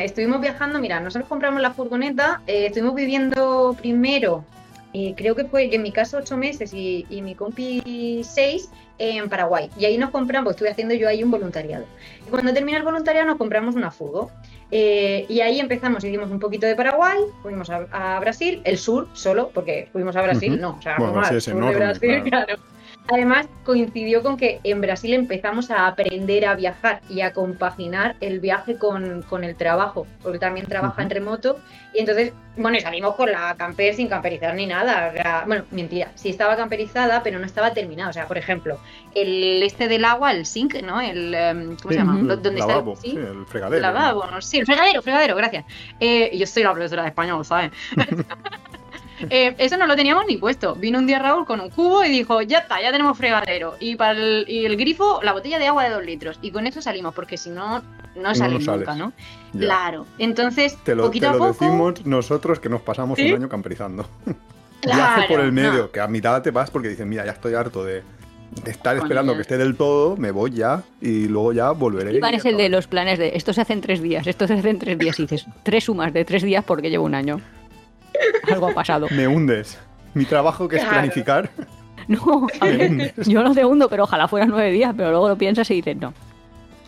estuvimos viajando, mira, nosotros compramos la furgoneta, eh, estuvimos viviendo primero, eh, creo que fue en mi caso ocho meses y, y mi compi seis, en Paraguay. Y ahí nos compramos, estuve haciendo yo ahí un voluntariado. Y cuando terminé el voluntariado nos compramos una furgo. Eh, y ahí empezamos, hicimos un poquito de Paraguay, fuimos a, Brasil, el sur solo, porque fuimos a Brasil, no, o sea, bueno, sí, de Brasil, claro. Además, coincidió con que en Brasil empezamos a aprender a viajar y a compaginar el viaje con, el trabajo, porque también trabaja en remoto. Y entonces, bueno, salimos con la camper sin camperizar ni nada. bueno, mentira, sí estaba camperizada, pero no estaba terminada. O sea, por ejemplo, el este del agua, el sink, ¿no? El, em, ¿Cómo se llama? ¿Dónde está? Sí, el fregadero. Lavabo, sí, el fregadero, fregadero, gracias. Eh, yo soy la profesora de español, ¿sabes? <laughs> Eh, eso no lo teníamos ni puesto. Vino un día Raúl con un cubo y dijo, ya está, ya tenemos fregadero. Y para el, y el grifo, la botella de agua de dos litros. Y con eso salimos, porque si no, no salimos nunca, ¿no? Claro. Entonces, te lo, poquito te lo decimos nosotros que nos pasamos un año camperizando. <laughs> Claro, por el medio, que a mitad te vas porque dices, mira, ya estoy harto de, estar esperando que esté del todo, me voy ya y luego ya volveré. Iván es el de los planes de esto se hace en tres días, esto se hace en tres días y dices tres sumas de tres días porque llevo un año. <laughs> Algo ha pasado. Me hundes. Mi trabajo que es planificar. <laughs> No, yo no te hundo, pero ojalá fueran nueve días, pero luego lo piensas y dices no.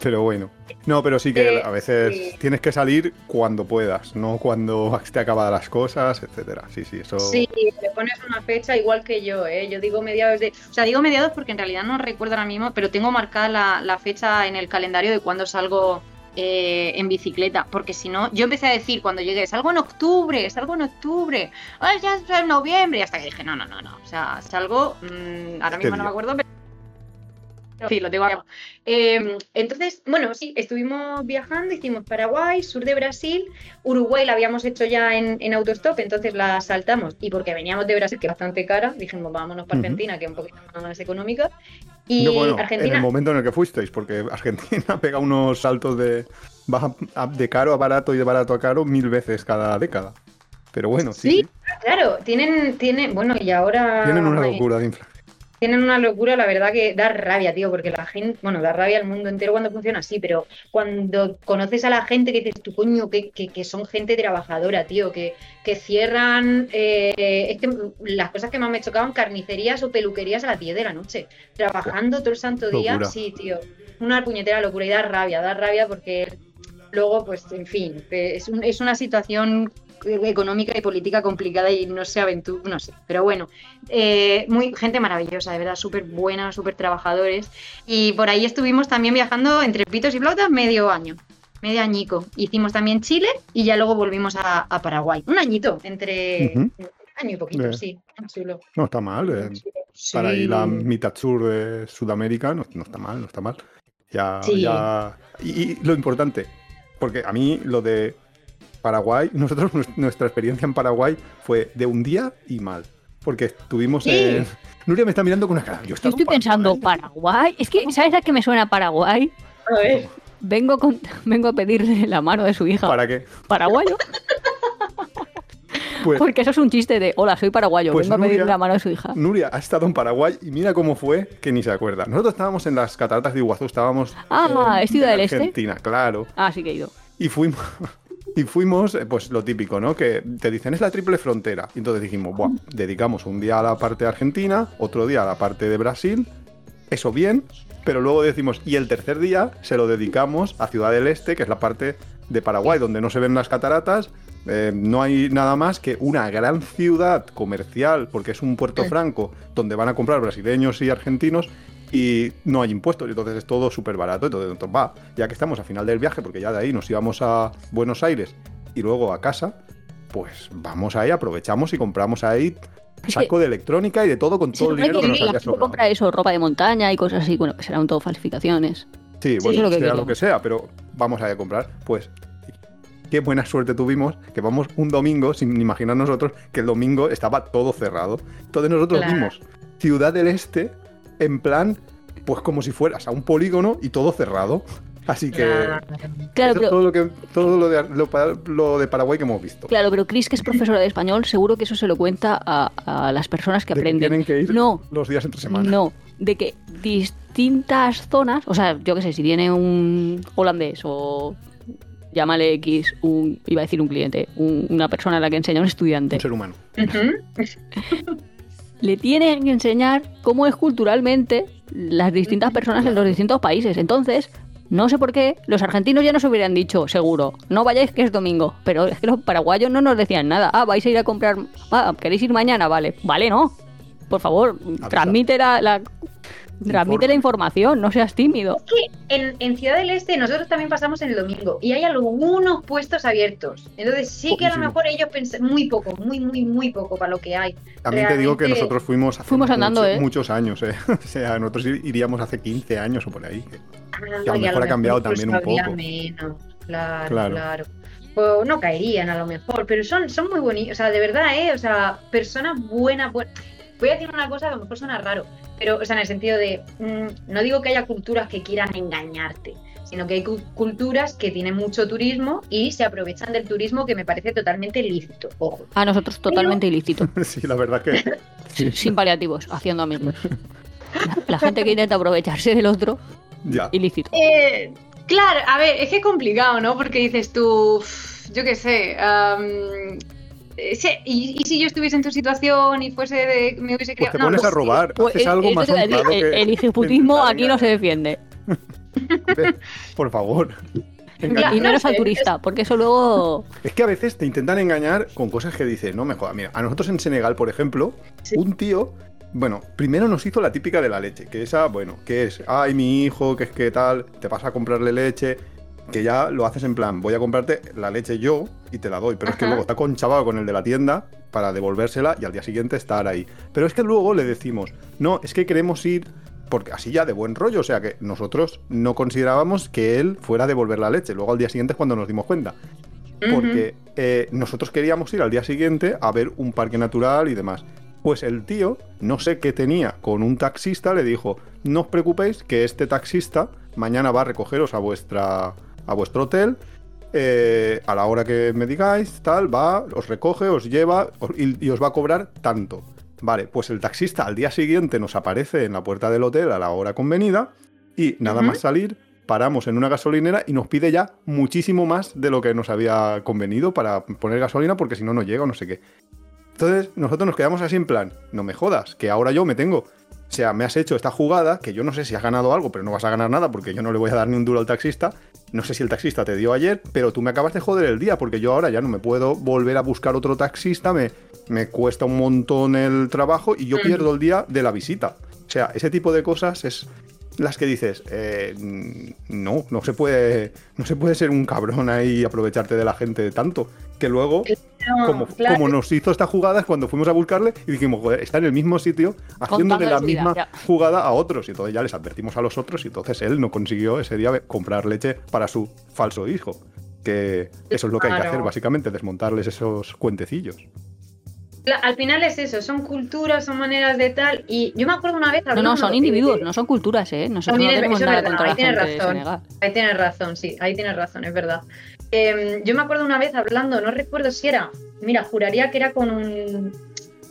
Pero bueno. No, pero sí que a veces tienes que salir cuando puedas, no cuando <laughs> te acaban las cosas, etcétera. Sí, sí, eso. Sí, le pones una fecha igual que yo, ¿eh? Yo digo mediados de. O sea, digo mediados porque en realidad no recuerdo ahora mismo, pero tengo marcada la, la fecha en el calendario de cuando salgo eh, en bicicleta, porque si no, yo empecé a decir cuando llegué, salgo en octubre, salgo en octubre, Ay, ya es en noviembre, y hasta que dije, no, no, no, no, o sea, salgo, mmm, ahora mismo no me acuerdo, pero Sí, lo tengo acá. Eh, entonces, bueno, sí, estuvimos viajando, hicimos Paraguay, sur de Brasil, Uruguay la habíamos hecho ya en, en autostop, entonces la saltamos. Y porque veníamos de Brasil, que es bastante cara, dijimos, vámonos para Argentina, que es un poquito más económica. Y Argentina... En el momento en el que fuisteis, porque Argentina <laughs> pega unos saltos de, baja de caro a barato y de barato a caro mil veces cada década. Pero bueno, sí. Sí, claro, tienen, tienen, bueno, y ahora... Tienen una locura de inflación tienen una locura, la verdad que da rabia, tío, porque la gente, bueno, da rabia al mundo entero cuando funciona así, pero cuando conoces a la gente que dices, tu coño, que, que, son gente trabajadora, tío, que, que cierran, eh, es que las cosas que más me chocaban, carnicerías o peluquerías a las 10 de la noche, trabajando todo el santo día, sí, tío, una puñetera locura y da rabia, da rabia porque luego, pues, en fin, es, es una situación económica y política complicada y no sé aventura, no sé, pero bueno, eh, muy gente maravillosa, de verdad, súper buena, súper trabajadores. Y por ahí estuvimos también viajando entre pitos y flautas medio año, medio añico. Hicimos también Chile y ya luego volvimos a, Paraguay. Un añito, entre un año y poquito, sí, chulo. No está mal, eh, para ir la mitad sur de Sudamérica no, está mal, no está mal. Ya, ya... y lo importante, porque a mí lo de Paraguay, <laughs> nosotros nuestra experiencia en Paraguay fue de un día y mal. Porque estuvimos en. Nuria me está mirando con una cara. Yo, estoy pensando, Paraguay. Es que, ¿sabes a qué me suena Paraguay? A ver. Vengo, con... Vengo a pedirle la mano de su hija. ¿Para qué? Paraguayo. Pues Porque eso es un chiste de, hola, soy paraguayo, pues vengo a pedirle la mano de su hija. Nuria ha estado en Paraguay y mira cómo fue que ni se acuerda. Nosotros estábamos en las cataratas de Iguazú, estábamos ah, ¿es Ciudad del Este? Argentina, claro. Ah, sí que he ido. Y fuimos, y fuimos, eh, pues lo típico, ¿no? Que te dicen, es la triple frontera. Y entonces dijimos, bueno, dedicamos un día a la parte de Argentina, otro día a la parte de Brasil, eso bien, pero luego decimos, y el tercer día se lo dedicamos a Ciudad del Este, que es la parte de Paraguay, donde no se ven las cataratas, eh, no hay nada más que una gran ciudad comercial, porque es un puerto franco, donde van a comprar brasileños y argentinos, y no hay impuestos, y entonces es todo súper barato. Entonces, va, ya que estamos a final del viaje, porque ya de ahí nos íbamos a Buenos Aires y luego a casa, pues vamos ahí, aprovechamos y compramos ahí saco de electrónica y de todo con todo el dinero que, nos había sobrado. compra eso, ropa de montaña y cosas así, bueno, que serán todo falsificaciones. Sí, bueno, sea lo que sea, pero vamos a, ir a comprar. Pues qué buena suerte tuvimos, que vamos un domingo, sin imaginar nosotros que el domingo estaba todo cerrado. Entonces nosotros vimos Ciudad del Este en plan, pues como si fueras a un polígono y todo cerrado. Así que claro, todo, lo, que, todo lo, de, lo, de Paraguay que hemos visto. Claro, pero Chris, que es profesora de español, seguro que eso se lo cuenta a, las personas que aprenden. tienen que ir no, los días entre semana. No, de que distintas zonas, o sea, yo qué sé, si viene un holandés o llámale X, un, iba a decir un cliente, una persona a la que enseña un estudiante. Un ser humano. <laughs> le tienen que enseñar cómo es culturalmente las distintas personas en los distintos países. Entonces, no sé por qué, los argentinos ya nos hubieran dicho, seguro, no vayáis que es domingo. Pero es que los paraguayos no nos decían nada. Ah, vais a ir a comprar. Ah, ¿queréis ir mañana? Vale. Vale, no. Por favor, transmite la, Transmite la información, no seas tímido. Es que en, Ciudad del Este nosotros también pasamos en el domingo y hay algunos puestos abiertos. Entonces sí que a lo mejor ellos pensan muy poco, muy, muy, muy poco para lo que hay. También te digo que nosotros fuimos, fuimos andando, ¿eh? muchos años. ¿eh? <laughs> o sea, nosotros iríamos hace 15 años o por ahí. Ah, que a lo mejor ha cambiado también un poco. Menos. Claro, claro. Pues no caerían a lo mejor, pero son, son muy bonitos. O sea, de verdad, ¿eh? O sea, personas buenas, buenas. Voy a decir una cosa que a lo mejor suena raro, pero, o sea, en el sentido de, mm, no digo que haya culturas que quieran engañarte, sino que hay culturas que tienen mucho turismo y se aprovechan del turismo que me parece totalmente ilícito. A nosotros totalmente ilícito. <laughs> sí, la verdad que... Sin paliativos, haciendo amigos. <laughs> La, gente que intenta aprovecharse del otro, ya. ilícito. Eh, claro, a ver, es que es complicado, ¿no? Porque dices tú, yo qué sé, eh, y, si yo estuviese en tu situación y fuese de, me hubiese creado... Pues te pones a robar, pues, haces algo más el, que... el hijiputismo aquí no se defiende. <laughs> Por favor. y no eres turista, porque eso luego... Es que a veces te intentan engañar con cosas que dices, no me jodas. Mira, a nosotros en Senegal, por ejemplo, un tío, bueno, primero nos hizo la típica de la leche, que esa, bueno, que es, ay, mi hijo, que es que tal, te vas a comprarle leche, que ya lo haces en plan, voy a comprarte la leche yo y te la doy, pero es que luego está conchavado con el de la tienda para devolvérsela y al día siguiente estar ahí. Pero es que luego le decimos, no, es que queremos ir porque así ya de buen rollo, o sea que nosotros no considerábamos que él fuera a devolver la leche, luego al día siguiente es cuando nos dimos cuenta. Porque eh, nosotros queríamos ir al día siguiente a ver un parque natural y demás. Pues el tío, no sé qué tenía con un taxista, le dijo, no os preocupéis que este taxista mañana va a recogeros a vuestra a vuestro hotel, eh, a la hora que me digáis, tal, va, os recoge, os lleva y, os va a cobrar tanto. Vale, pues el taxista al día siguiente nos aparece en la puerta del hotel a la hora convenida y nada más salir, paramos en una gasolinera y nos pide ya muchísimo más de lo que nos había convenido para poner gasolina porque si no, no llega o no sé qué. Entonces nosotros nos quedamos así en plan, no me jodas, que ahora yo me tengo o sea, me has hecho esta jugada, que yo no sé si has ganado algo, pero no vas a ganar nada porque yo no le voy a dar ni un duro al taxista. No sé si el taxista te dio ayer, pero tú me acabas de joder el día porque yo ahora ya no me puedo volver a buscar otro taxista, me, me cuesta un montón el trabajo y yo pierdo el día de la visita. O sea, ese tipo de cosas es las que dices, eh, no, no se puede, no se puede ser un cabrón ahí y aprovecharte de la gente tanto. Que luego, como, como, nos hizo esta jugada es cuando fuimos a buscarle y dijimos, joder, está en el mismo sitio haciendo de la misma jugada a otros. Y entonces ya les advertimos a los otros y entonces él no consiguió ese día comprar leche para su falso hijo. Que eso es lo que hay que hacer, básicamente, desmontarles esos cuentecillos al final es eso, son culturas, son maneras de tal. Y yo me acuerdo una vez. No, no, son individuos, no son culturas, ¿eh? No, son, tenemos nada contra ahí tienes razón. Ahí tienes razón, sí, ahí tienes razón, es verdad. Em, yo me acuerdo una vez hablando, no recuerdo si era. Mira, juraría que era con un.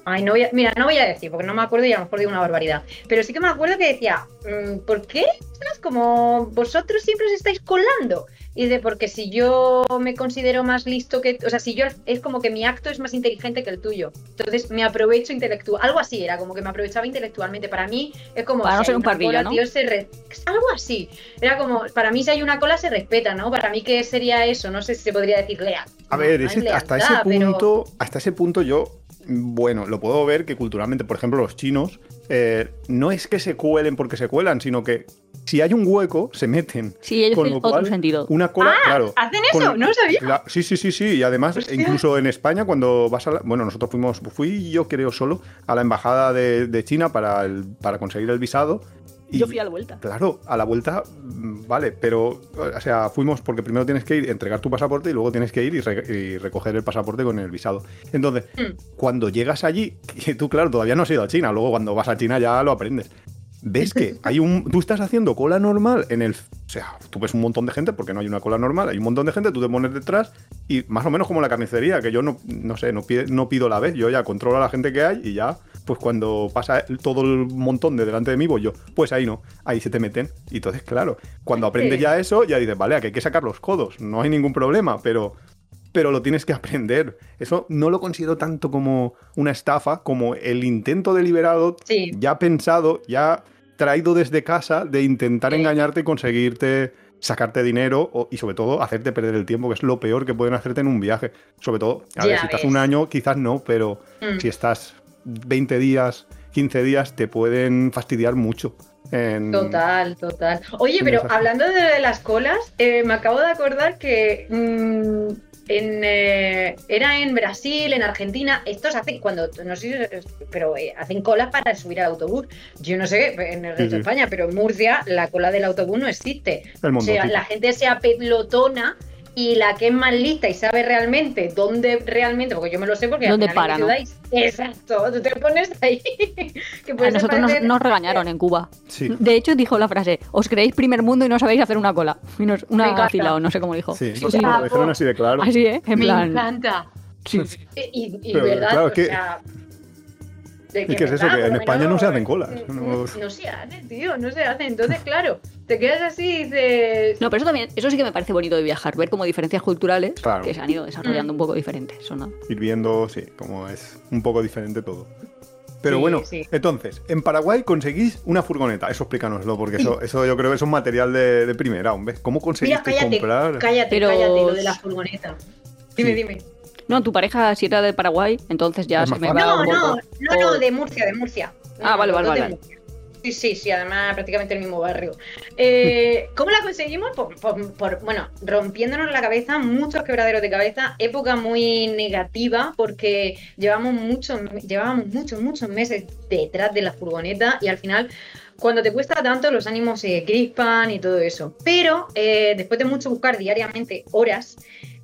Ay, no voy a, mira, no voy a decir porque no me acuerdo y a lo mejor digo una barbaridad. Pero sí que me acuerdo que decía, mm, ¿por qué? Es como vosotros siempre os estáis colando. Y de porque si yo me considero más listo que, o sea, si yo es como que mi acto es más inteligente que el tuyo. Entonces me aprovecho intelectual, algo así era, como que me aprovechaba intelectualmente. Para mí es como para no ser un parrillo, ¿no? algo así. Era como, para mí si hay una cola se respeta, ¿no? Para mí qué sería eso, no sé si se podría decir lea. A ver, hasta ese punto, hasta ese punto yo bueno, lo puedo ver que culturalmente, por ejemplo, los chinos eh, no es que se cuelen porque se cuelan, sino que si hay un hueco, se meten. Sí, ellos tienen otro sentido. Una cola, ah, claro. ¿Hacen eso? no lo sabía. sí, sí, sí, sí. Y además, incluso en España, cuando vas a la, Bueno, nosotros fuimos, fui yo creo solo a la embajada de, China para, para conseguir el visado. Yo fui a la vuelta. Claro, a la vuelta, mm, vale, pero, o sea, fuimos porque primero tienes que ir, entregar tu pasaporte y luego tienes que ir y, y recoger el pasaporte con el visado. Entonces, mm. cuando llegas allí, <laughs> que tú, claro, todavía no has ido a China, luego cuando vas a China ya lo aprendes ves que <laughs> hay un. Tú estás haciendo cola normal en el. O sea, tú ves un montón de gente porque no hay una cola normal, hay un montón de gente, tú te pones detrás y más o menos como la carnicería, que yo no, no sé, no, no pido la vez, yo ya controlo a la gente que hay y ya, pues cuando pasa todo el montón de delante de mí, voy yo. Pues ahí no, ahí se te meten. Y entonces, claro, cuando aprendes ya eso, ya dices, vale, aquí hay que sacar los codos, no hay ningún problema, pero pero lo tienes que aprender. Eso no lo considero tanto como una estafa, como el intento deliberado, ya pensado, ya traído desde casa de intentar engañarte y conseguirte sacarte dinero y sobre todo hacerte perder el tiempo, que es lo peor que pueden hacerte en un viaje. Sobre todo, a ver, si estás un año, quizás no, pero mm. si estás 20 días, 15 días, te pueden fastidiar mucho. Total, total. Oye, pero hablando de las colas, eh, me acabo de acordar que mm, en, eh, era en Brasil, en Argentina. Estos hacen, cuando, no sé, pero eh, hacen colas para subir al autobús. Yo no sé en el resto de España, pero en Murcia la cola del autobús no existe. o sea, la gente se apelotona y la que es más lista y sabe realmente dónde realmente, porque yo me lo sé porque ¿Dónde para, ¿no? Exacto, tú te pones ahí. <laughs> a nosotros nos, regañaron en Cuba. De hecho, dijo la frase: Os creéis primer mundo y no sabéis hacer una cola. una fila o no sé cómo dijo. Sí, sí, sí. lo dijeron así de claro. Así, ¿eh? En me encanta. Sí. Y, y verdad, claro, o sea, ¿Y qué es eso? Que en España no se hacen colas. No... se hacen, tío, no se hacen. Entonces, claro, te quedas así y dices. No, pero eso también, eso sí que me parece bonito de viajar, ver como diferencias culturales que se han ido desarrollando mm. un poco diferentes. No. Ir viendo, sí, como es un poco diferente todo. Pero bueno, entonces, en Paraguay conseguís una furgoneta. Eso explícanoslo, porque eso, eso yo creo que es un material de, primera, hombre. ¿Cómo conseguiste comprar? Cállate, pero... cállate, lo de la furgoneta. Dime, dime. No, tu pareja si era de Paraguay, entonces ya se me va No, no, no, no, de Murcia, de Murcia. ah, vale, vale, vale. Sí, sí, sí, además prácticamente el mismo barrio. Eh, <laughs> ¿Cómo la conseguimos? Por, bueno, rompiéndonos la cabeza, muchos quebraderos de cabeza, época muy negativa porque llevamos muchos, llevábamos muchos, muchos meses detrás de la furgoneta y al final cuando te cuesta tanto los ánimos se crispan y todo eso. Pero eh, después de mucho buscar diariamente horas,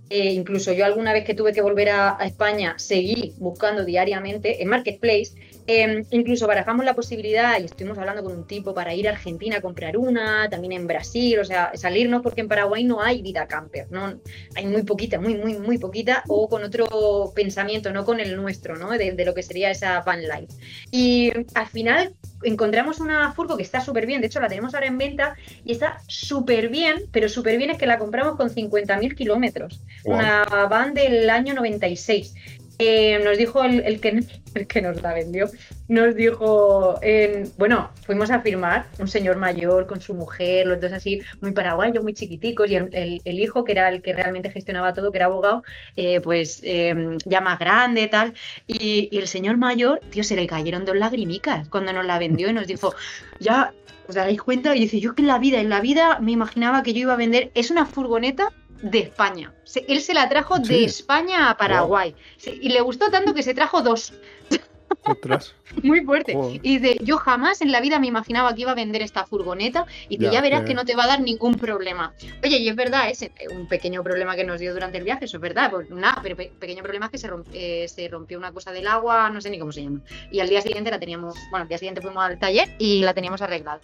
eh, incluso yo alguna vez que tuve que volver a, España seguí buscando diariamente en Marketplace. Em, incluso barajamos la posibilidad y estuvimos hablando con un tipo para ir a Argentina a comprar una, también en Brasil, o sea, salirnos porque en Paraguay no hay vida camper, ¿no? Hay muy poquita, muy, muy, muy poquita, o con otro pensamiento, no con el nuestro, ¿no? De, de lo que sería esa van life. Y al final encontramos una furgo que está súper bien, de hecho la tenemos ahora en venta y está súper bien, pero súper bien es que la compramos con 50.000 kilómetros, una van del año 96. Eh, nos dijo el, que, <laughs> el que nos la vendió, nos dijo, bueno, fuimos a firmar, un señor mayor con su mujer, los dos así, muy paraguayos, muy chiquiticos, y el, hijo, que era el que realmente gestionaba todo, que era abogado, eh, pues eh, ya más grande, tal, y, y, el señor mayor, tío, se le cayeron dos lagrimicas cuando nos la vendió y nos dijo, ya, os daréis cuenta, y dice, yo que en la vida, en la vida me imaginaba que yo iba a vender, es una furgoneta de España. Él se la trajo de España a Paraguay. y le gustó tanto que se trajo dos. <laughs> Muy fuerte. Y de, yo jamás en la vida me imaginaba que iba a vender esta furgoneta y que ya, verás que no te va a dar ningún problema. Oye, y es verdad, es un pequeño problema que nos dio durante el viaje, eso es verdad. Pues nada, pero pequeño problema es que se, eh, se rompió una cosa del agua, no sé ni cómo se llama. Y al día siguiente la teníamos, bueno, al día siguiente fuimos al taller y la teníamos arreglada.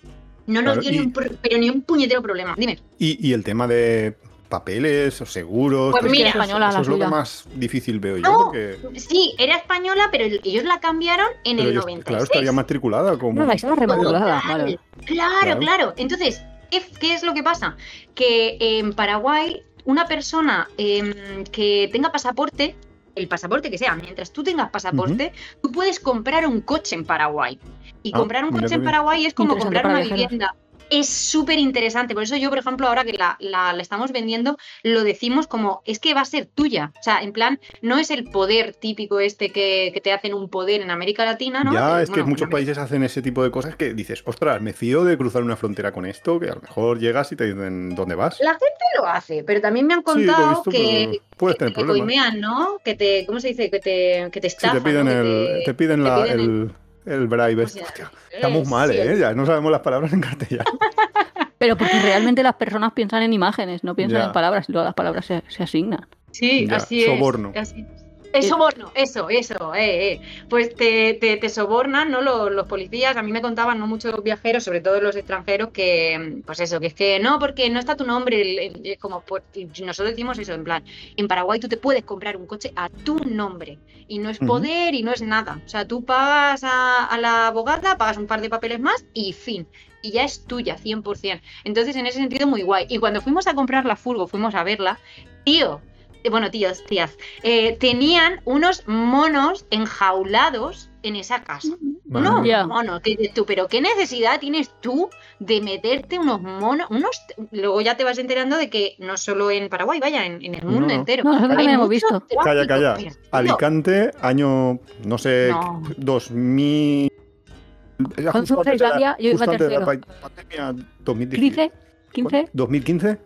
No nos dio ni un, pero ni un puñetero problema. Dime. y el tema de papeles o seguros. Pues mira, española, eso, es lo que más difícil veo yo. Sí, era española, pero ellos la cambiaron en el 96. Claro, estaría matriculada como. No, la rematriculada. Claro, claro, Entonces, ¿qué, es lo que pasa? Que en Paraguay, una persona em, que tenga pasaporte el pasaporte que sea, mientras tú tengas pasaporte, tú puedes comprar un coche en Paraguay. Y ah, comprar un coche en Paraguay es como comprar una vivienda es súper interesante. Por eso yo, por ejemplo, ahora que la, la, estamos vendiendo, lo decimos como, es que va a ser tuya. O sea, en plan, no es el poder típico este que, que te hacen un poder en América Latina, ¿no? Ya, es que muchos países hacen ese tipo de cosas que dices, ostras, me fío de cruzar una frontera con esto, que a lo mejor llegas y te dicen dónde vas. La gente lo hace, pero también me han contado que, puedes tener que, coimean, ¿no? Que te, ¿cómo se dice? Que te, que te estafan. te piden, el, te piden, la, El, el bribe. O sea, Hostia, estamos mal, sí, ¿eh? Ya no sabemos las palabras en castellano. <laughs> Pero porque realmente las personas piensan en imágenes, no piensan Ya. en palabras, y luego las palabras se, se asignan. Sí, Ya, así es. soborno. Así- Es soborno, eso, eso, eh, eh. Pues te, te, te sobornan, ¿no? Los, los policías, a mí me contaban, ¿no? Muchos viajeros, sobre todo los extranjeros, que, pues eso, que es que no, porque no está tu nombre, el- el- el- como pues, nosotros decimos eso, en plan, en Paraguay tú te puedes comprar un coche a tu nombre, y no es poder y no es nada. O sea, tú pagas a, a la abogada, pagas un par de papeles más y fin. Y ya es tuya, 100%. Entonces, en ese sentido, muy guay. Y cuando fuimos a comprar la furgo, fuimos a verla, tío, eh, bueno, tíos, tías, eh, tenían unos monos enjaulados en esa casa. Madre No. Ya. monos, que tú, pero ¿qué necesidad tienes tú de meterte unos monos? Unos, luego ya te vas enterando de que no solo en Paraguay, vaya, en, en el mundo no. entero. No, nosotros también hemos visto. tráfico, Calla, calla. pero, Alicante, año, no sé, No. 2000. Era Cuando justo fuimos a antes de la- Islandia, yo iba la tercero. pa- pandemia 2015. 15, 15, 2015,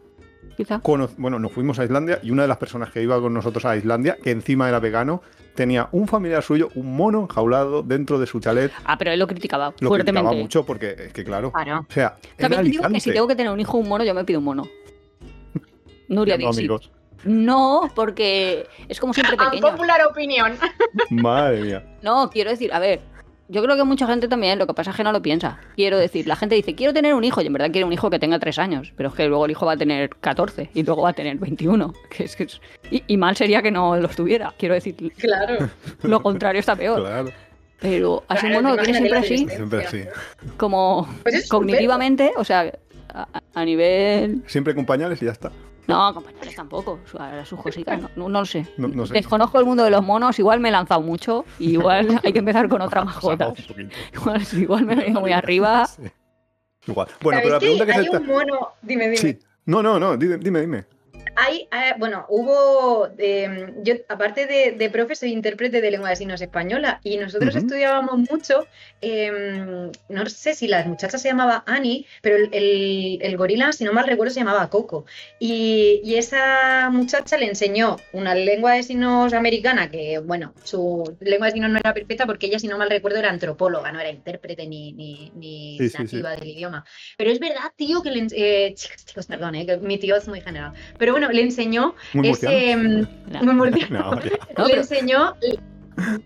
quizá. cono- bueno, nos fuimos a Islandia y una de las personas que iba con nosotros a Islandia, que encima era vegano, tenía un familiar suyo, un mono enjaulado dentro de su chalet. Ah, pero él lo criticaba Lo fuertemente. criticaba mucho porque es que, claro, Claro. o sea, También te digo que si tengo que tener un hijo o un mono, yo me pido un mono. Nuria No, amigos. No, porque es como siempre <laughs> pequeño. Unpopular opinión. Madre mía. No, quiero decir, a ver, yo creo que mucha gente también, lo que pasa es que no lo piensa. Quiero decir, la gente dice, quiero tener un hijo, y en verdad quiere un hijo que tenga tres años, pero es que luego el hijo va a tener 14 y luego va a tener 21. <laughs> Que es que es- y, y mal sería que no los tuviera, quiero decir, Claro. lo contrario está peor. Claro, Pero así Claro, mono lo tiene siempre así, siempre así. como Pues es cognitivamente, o sea, a, a nivel... Siempre con pañales y ya está. No, compañeros tampoco, a sus cositas, no, <laughs> no, no lo sé. No, no sé. Desconozco el mundo de los monos, igual me he lanzado mucho, igual <laughs> hay que empezar con otra poquito. <laughs> Igual, igual me he venido muy arriba. Sí. Igual. Bueno, pero la ¿Sabéis pregunta que hay se está... un mono, dime, dime. Sí. No, no, no, dime, dime. Hay, eh, bueno, hubo, eh, yo aparte de, de profe soy intérprete de lengua de signos española y nosotros estudiábamos mucho, eh, no sé si la muchacha se llamaba Annie, pero el, el- el gorila, si no mal recuerdo, se llamaba Coco. Y, y esa muchacha le enseñó una lengua de signos americana que, bueno, su lengua de signos no era perfecta porque ella, si no mal recuerdo, era antropóloga, no era intérprete ni, ni, ni Sí, sí, sí. nativa del idioma. Pero es verdad, tío, que le, ens- eh, chicos, <laughs> chicos, perdón, eh, que mi tío es muy general. Pero bueno, le enseñó Muy ese. murciano. mm, No. muy murciano. No, ya. <laughs> No, le pero- enseñó.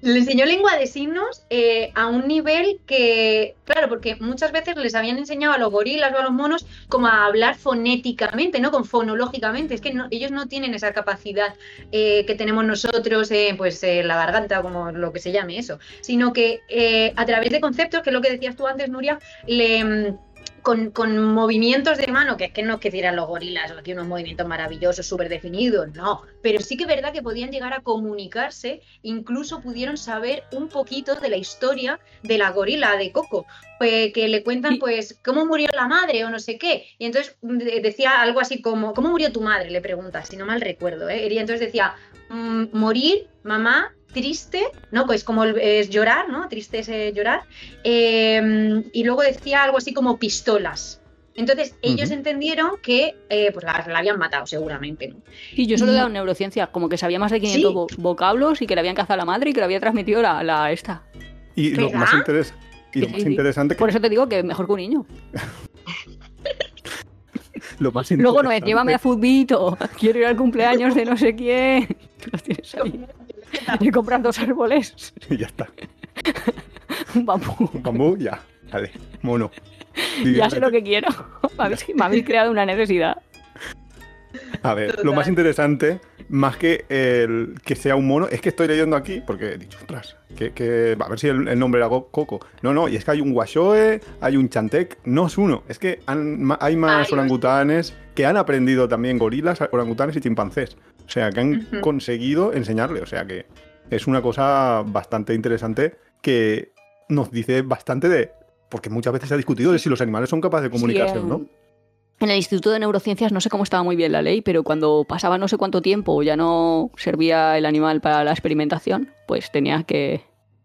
Le enseñó lengua de signos eh, a un nivel que, claro, porque muchas veces les habían enseñado a los gorilas o a los monos como a hablar fonéticamente, ¿no? Con fonológicamente. Es que no- ellos no tienen esa capacidad eh, que tenemos nosotros, eh, pues eh, la garganta, como lo que se llame eso, sino que eh, a través de conceptos, que es lo que decías tú antes, Nuria, le. Con, con movimientos de mano, que es que no es que hicieran los gorilas o tienen unos movimientos maravillosos, súper definidos, no. Pero sí que es verdad que podían llegar a comunicarse, incluso pudieron saber un poquito de la historia de la gorila de Coco, pues, que le cuentan pues cómo murió la madre o no sé qué. Y entonces mm, de- decía algo así como, ¿cómo murió tu madre? Le pregunta, si no mal recuerdo. ¿eh? Y entonces decía, "Mm, morir, mamá, triste, ¿no? Pues como el- es llorar, ¿no? Triste es eh, llorar. Eh, y luego decía algo así como pistolas. Entonces ellos entendieron que eh, pues la, la habían matado seguramente. ¿no? Y yo solo he dado neurociencia, como que sabía más de 500 Sí. vo- vocablos y que le habían cazado a la madre y que lo había transmitido la, la esta. Y lo más, interes- y lo Sí, más sí, sí. interesante que Por eso te digo que mejor que un niño. <laughs> lo más Luego no es, llévame a Futbito, quiero ir al cumpleaños de no sé quién. <laughs> Lo tienes ahí. <laughs> Y comprar dos árboles, <laughs> Y ya está. un bambú. Un bambú, ya. Vale, mono. Ya sé lo que quiero. <laughs> Me habéis, me habéis creado una necesidad. A ver, lo más interesante, más que el que sea un mono, es que estoy leyendo aquí, porque he dicho, ostras, que, que- a ver si el, el nombre era Coco. No, no, y es que hay un Washoe, hay un Chantec, no es uno, es que han- ma- hay más Ay, orangutanes que han aprendido también gorilas, orangutanes y chimpancés. O sea, que han conseguido enseñarle, o sea que es una cosa bastante interesante que nos dice bastante de... Porque muchas veces se ha discutido de si los animales son capaces de comunicarse o no. en- En el Instituto de Neurociencias no sé cómo estaba muy bien la ley, pero cuando pasaba no sé cuánto tiempo ya no servía el animal para la experimentación, pues tenía que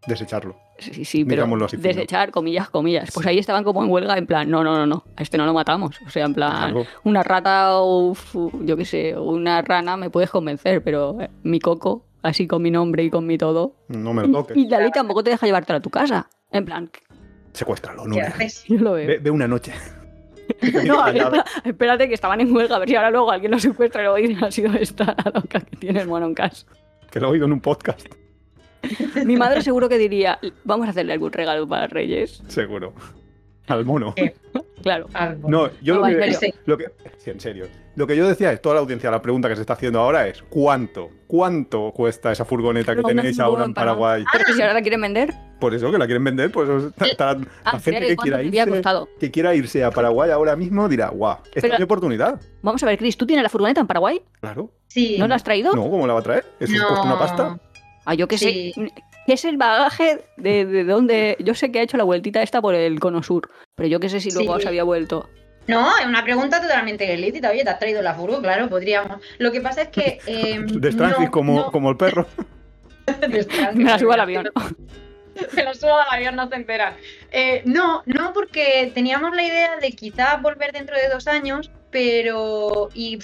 Desecharlo. Sí, sí, pero así, desechar, comillas, comillas. Pues ahí estaban como en huelga, en plan, no, no, no, no, a este no lo matamos. O sea, en plan, una rata o, yo qué sé, una rana me puedes convencer, pero eh, mi coco, así con mi nombre y con mi todo. No me lo toques. Y ley tampoco te deja llevártelo a tu casa. En plan, Secuéstralo, ¿Qué Nuria. haces? yo lo veo. Ve, ve una noche. <laughs> No, a ver, espérate que estaban en huelga, a ver si ahora luego alguien lo secuestra y luego dicen ha sido esta la loca que tiene el mono en casa. Que lo he oído en un podcast. <laughs> Mi madre seguro que diría, vamos a hacerle algún regalo para Reyes. Seguro. Al mono. Eh. Claro. No, yo No, lo, en que, serio. lo que. Sí, en serio. Lo que yo decía es, toda la audiencia, la pregunta que se está haciendo ahora es: ¿cuánto? ¿Cuánto cuesta esa furgoneta que tenéis ahora en. Paraguay? Pero que si ahora la quieren vender, Por eso que la quieren vender, pues ah, la gente que ¿cuánto quiera, irse, que quiera irse a Paraguay ahora mismo dirá, guau, esta Pero- es mi oportunidad. Vamos a ver, Chris, ¿tú tienes la furgoneta en Paraguay? Claro. Sí. ¿No la has traído? No, ¿cómo la va a traer? ¿Eso cuesta una pasta? Ah, yo qué Sí. sé. ¿Qué es el bagaje de, de dónde? Yo sé que ha hecho la vueltita esta por el cono sur, pero yo qué sé si luego Sí. se había vuelto. No, es una pregunta totalmente lícita. Oye, ¿te has traído la furgo? Claro, podríamos. Lo que pasa es que. <laughs> Eh, De Strangis no, como, no. como el perro. <laughs> <laughs> Me la subo al avión. Me la subo al avión, no se enteran. Eh, no, no, porque teníamos la idea de quizás volver dentro de dos años, pero. Y.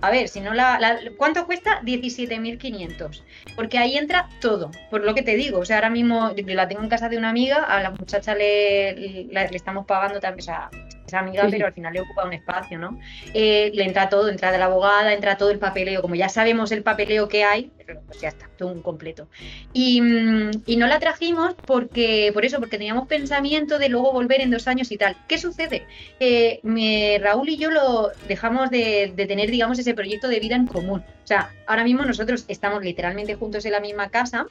A ver, si no la, la- ¿Cuánto cuesta? 17.500. Porque ahí entra todo, por lo que te digo. O sea, ahora mismo la tengo en casa de una amiga, a la muchacha le, le, le estamos pagando también, o sea, es amiga, Sí. pero al final le ocupa un espacio, ¿no? Eh, le entra todo, entra de la abogada, entra todo el papeleo. Como ya sabemos el papeleo que hay, pues ya está, todo un completo. Y, mm, y no la trajimos porque, por eso, porque teníamos pensamiento de luego volver en dos años y tal. ¿Qué sucede? Eh, me- Raúl y yo lo dejamos de, de tener, digamos, ese proyecto de vida en común. O sea, ahora mismo nosotros estamos literalmente juntos en la misma casa.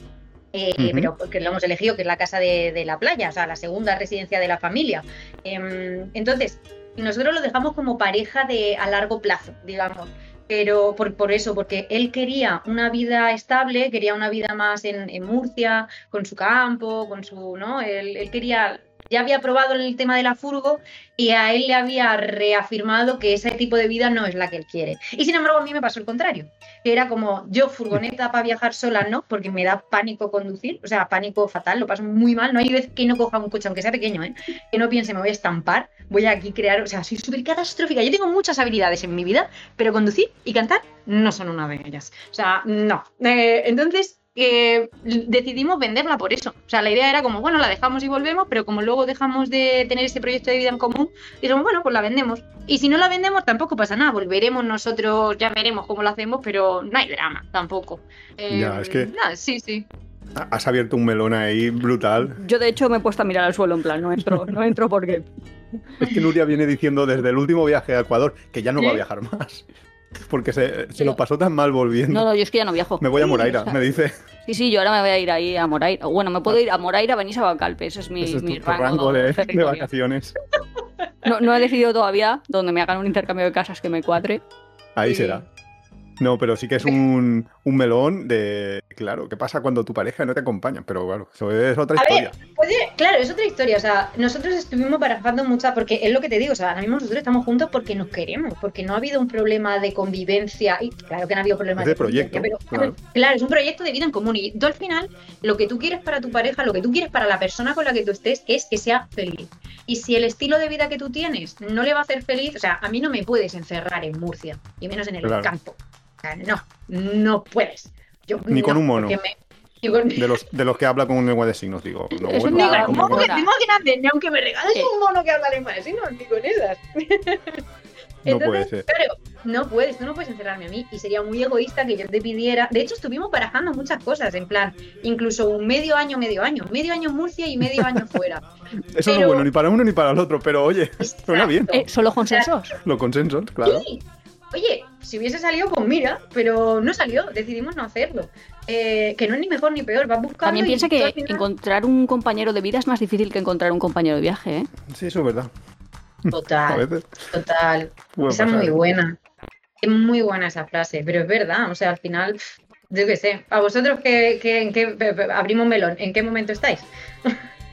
Eh. Pero porque lo hemos elegido, que es la casa de, de la playa, o sea, la segunda residencia de la familia. Em, entonces, nosotros lo dejamos como pareja de a largo plazo, digamos. Pero por, por eso, porque él quería una vida estable, quería una vida más en, en Murcia, con su campo, con su, ¿no? Él, él quería, ya había probado el tema de la furgo y a él le había reafirmado que ese tipo de vida no es la que él quiere. Y sin embargo, a mí me pasó el contrario, era como yo furgoneta para viajar sola, no, porque me da pánico conducir, o sea, pánico fatal, lo paso muy mal, no hay vez que no coja un coche, aunque sea pequeño, ¿eh? que no piense me voy a estampar, voy a aquí crear, o sea, soy súper catastrófica. Yo tengo muchas habilidades en mi vida, pero conducir y cantar no son una de ellas. O sea, no. Eh, entonces, eh, decidimos venderla por eso. O sea, la idea era como, bueno, la dejamos y volvemos, pero como luego dejamos de tener ese proyecto de vida en común, dijimos, bueno, pues la vendemos. Y si no la vendemos, tampoco pasa nada. Volveremos nosotros, ya veremos cómo lo hacemos, pero no hay drama tampoco. Eh, Ya, es que- nada, sí, sí. Has abierto un melón ahí brutal. Yo de hecho me he puesto a mirar al suelo en plan, no entro, no entro porque Es que Nuria viene diciendo desde el último viaje a Ecuador que ya no va a viajar más. Porque se, se lo pasó tan mal volviendo. no, no, yo es que ya no viajo. Me voy a Moraira, me dice. Sí, sí, yo ahora me voy a ir ahí a Moraira. Bueno, me puedo ir a Moraira, venís a Bacalpe, ese es mi, Ese es mi tu rango, rango de, de vacaciones. No, no he decidido todavía donde me hagan un intercambio de casas que me cuadre. Ahí será. No, pero sí que es un, un melón de. Claro, ¿qué pasa cuando tu pareja no te acompaña? Pero claro, eso es otra A historia. ver, puede- claro, es otra historia. O sea, nosotros estuvimos barajando muchas, porque es lo que te digo, o sea, ahora mismo nosotros estamos juntos porque nos queremos, porque no ha habido un problema de convivencia. Y claro que no ha habido problemas Es de proyecto, pero claro. claro, es un proyecto de vida en común. Y tú al final, lo que tú quieres para tu pareja, lo que tú quieres para la persona con la que tú estés, es que sea feliz. Y si el estilo de vida que tú tienes no le va a hacer feliz, o sea, a mí no me puedes encerrar en Murcia, y menos en el Claro. campo. Sea, no, no puedes. Yo, Ni con no, un mono. me- con- De los, de los que habla con lengua de signos, digo. No, Es un no, mono no. que tengo grande, ni aunque me regales un mono que habla lengua de signos, ni con esas. <laughs> No puede ser. Claro, no puedes, tú no puedes encerrarme a mí y sería muy egoísta que yo te pidiera. De hecho, estuvimos barajando muchas cosas, en plan, incluso un medio año, medio año, medio año en Murcia y medio año <laughs> fuera. Eso no es pero- bueno ni para uno ni para el otro, pero oye, suena bien. Exacto. Eh, ¿Solo consensos? Los consensos, claro. Sí. Oye, si hubiese salido, pues mira, pero no salió, decidimos no hacerlo. Eh, que no es ni mejor ni peor, vas buscando. También piensa que final- encontrar un compañero de vida es más difícil que encontrar un compañero de viaje, ¿eh? Sí, eso es verdad. <laughs> A Total, veces total. puede Esa es muy buena. Es muy buena esa frase, pero es verdad. O sea, al final, yo qué sé. A vosotros, que, en qué pe- pe- abrimos melón, ¿en qué momento estáis?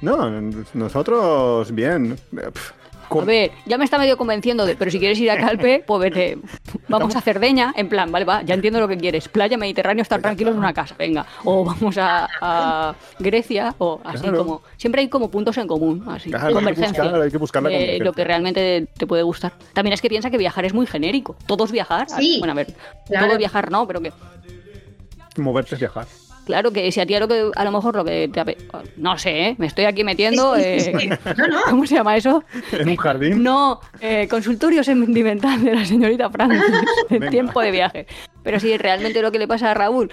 No, nosotros bien. Pff, A ver, ya me está medio convenciendo de, pero si quieres ir a Calpe, pues vete. <laughs> Vamos a Cerdeña, en plan, vale, va, ya entiendo lo que quieres. Playa Mediterráneo, estar tranquilos en una casa, venga. O vamos a, a Grecia, o así Claro. como. Siempre hay como puntos en común, así, Claro, hay que convergencia. buscar, hay que buscar la convergencia. lo que realmente te puede gustar. También es que piensa que viajar es muy genérico. Todos viajar. Sí, Bueno, a ver, claro. todo viajar no, pero que. Moverte es viajar. Claro que si a ti a lo que a lo mejor lo que te no sé, ¿eh? me estoy aquí metiendo eh, <laughs> ¿cómo se llama eso? En un jardín. No, eh, consultorio sentimental de la señorita Francis en tiempo de viaje. Pero si realmente lo que le pasa a Raúl,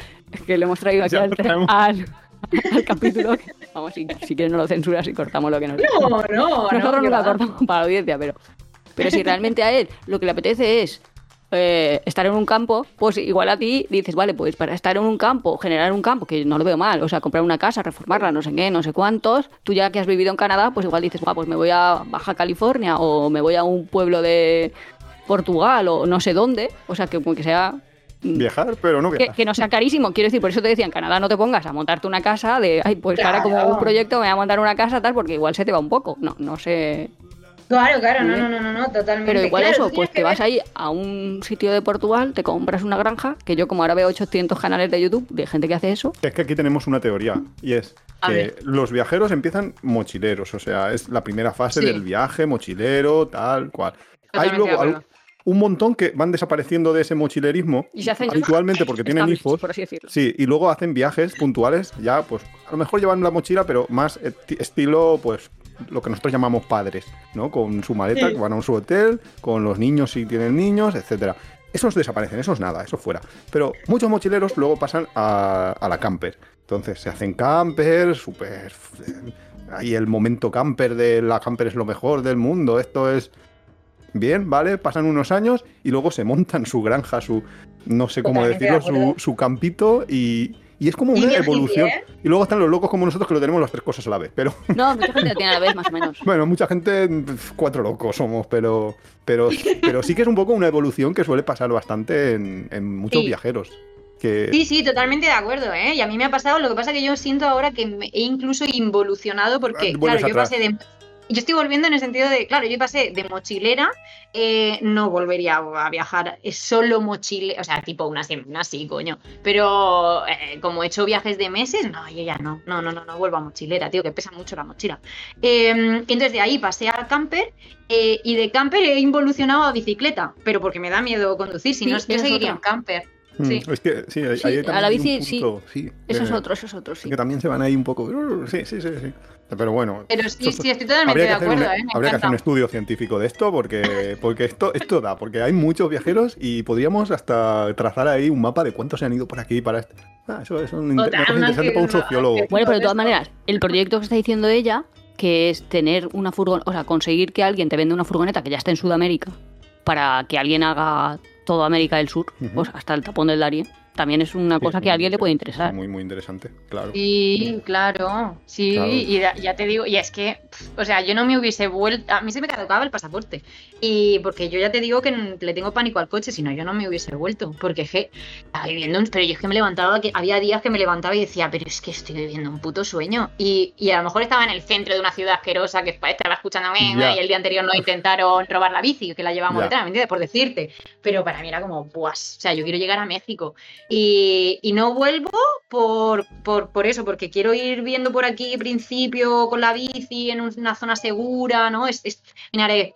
que le hemos traído aquí al, al, capítulo, vamos, si, si quieres no lo censuras y cortamos lo que nos No, no, Nosotros no, no la cortamos para la audiencia, pero pero si realmente a él lo que le apetece es eh, estar en un campo, pues igual a ti dices, vale, pues para estar en un campo, generar un campo, que no lo veo mal, o sea, comprar una casa, reformarla, no sé qué, no sé cuántos, tú ya que has vivido en Canadá, pues igual dices, pues me voy a Baja California o me voy a un pueblo de Portugal o no sé dónde, o sea, que, que sea mm, Viajar, pero no viajar. Que, no sea carísimo. Quiero decir, por eso te decía, en Canadá no te pongas a montarte una casa de, ay, pues ahora como un proyecto me voy a montar una casa tal, porque igual se te va un poco. No, no sé. Claro, claro, no, no, no, no, totalmente. Pero igual eso, pues te vas ahí a un sitio de Portugal, te compras una granja, que yo como ahora veo 800 canales de YouTube de gente que hace eso. Es que aquí tenemos una teoría, y es que los viajeros empiezan mochileros, o sea, es la primera fase del viaje, mochilero, tal cual. Hay luego un montón que van desapareciendo de ese mochilerismo y se hacen habitualmente porque tienen hijos. Por así decirlo. Sí, y luego hacen viajes puntuales, ya pues a lo mejor llevan la mochila, pero más estilo pues lo que nosotros llamamos padres, ¿no? Con su maleta, que van a su hotel, con los niños si tienen niños, etcétera. Esos desaparecen, eso es nada, eso fuera. Pero muchos mochileros luego pasan a, la camper. Entonces se hacen camper, súper... Ahí el momento camper de la camper es lo mejor del mundo, esto es... Bien, ¿vale? Pasan unos años y luego se montan su granja, su... No sé cómo decirlo, su, su campito y, y es como una evolución. ¿eh? Y luego están los locos como nosotros que lo tenemos las tres cosas a la vez. Pero... <laughs> No, mucha gente lo tiene a la vez, más o menos. <laughs> bueno, mucha gente, cuatro locos somos, pero, pero, pero sí que es un poco una evolución que suele pasar bastante en, muchos viajeros. Que... Sí, sí, totalmente de acuerdo, ¿eh? Y a mí me ha pasado, lo que pasa que yo siento ahora que he incluso involucionado porque, claro, yo pasé de yo estoy volviendo en el sentido de, claro, yo pasé de mochilera, eh, no volvería a viajar, es solo mochile, o sea, tipo una semana, sí, coño. Pero eh, como he hecho viajes de meses, no, yo ya no, no, no, no, no vuelvo a mochilera, tío, que pesa mucho la mochila. Em, entonces de ahí pasé al camper eh, y de camper he involucionado a bicicleta, pero porque me da miedo conducir, si no, yo seguiría en camper. Mm, sí. Es que sí, hay, a la bici sí. Eso es otro, eso es otro, sí. Que también se van ahí un poco. Sí, sí, sí, sí. Pero bueno. Pero sí, sí, estoy totalmente de acuerdo. ¿eh? habría que hacer un estudio científico de esto porque, porque esto, esto da, porque hay muchos viajeros y podríamos hasta trazar ahí un mapa de cuántos se han ido por aquí para esto. Ah, eso es un, una cosa interesante para un sociólogo. Bueno, pero de todas maneras, el proyecto que está diciendo ella, que es tener una furgoneta, o sea, conseguir que alguien te venda una furgoneta que ya está en Sudamérica para que alguien haga toda América del Sur, pues hasta el tapón del Darién también es una cosa que a alguien le puede interesar. Muy, muy interesante, claro. Sí, claro, sí, y ya te digo, y es que, o sea, yo no me hubiese vuelto, a mí se me caducaba el pasaporte, y porque yo ya te digo que le tengo pánico al coche, si no yo no me hubiese vuelto, porque je, estaba viviendo un, pero yo es que me levantaba, que había días que me levantaba y decía, pero es que estoy viviendo un puto sueño, y, y a lo mejor estaba en el centro de una ciudad asquerosa que estaba escuchando a mí, y el día anterior no intentaron robar la bici, que la llevamos detrás, ¿me entiendes? Por decirte, pero para mí era como, pues, o sea, yo quiero llegar a México. Y, no vuelvo por, por, eso, porque quiero ir viendo por aquí principio con la bici en una zona segura, ¿no? Es, es,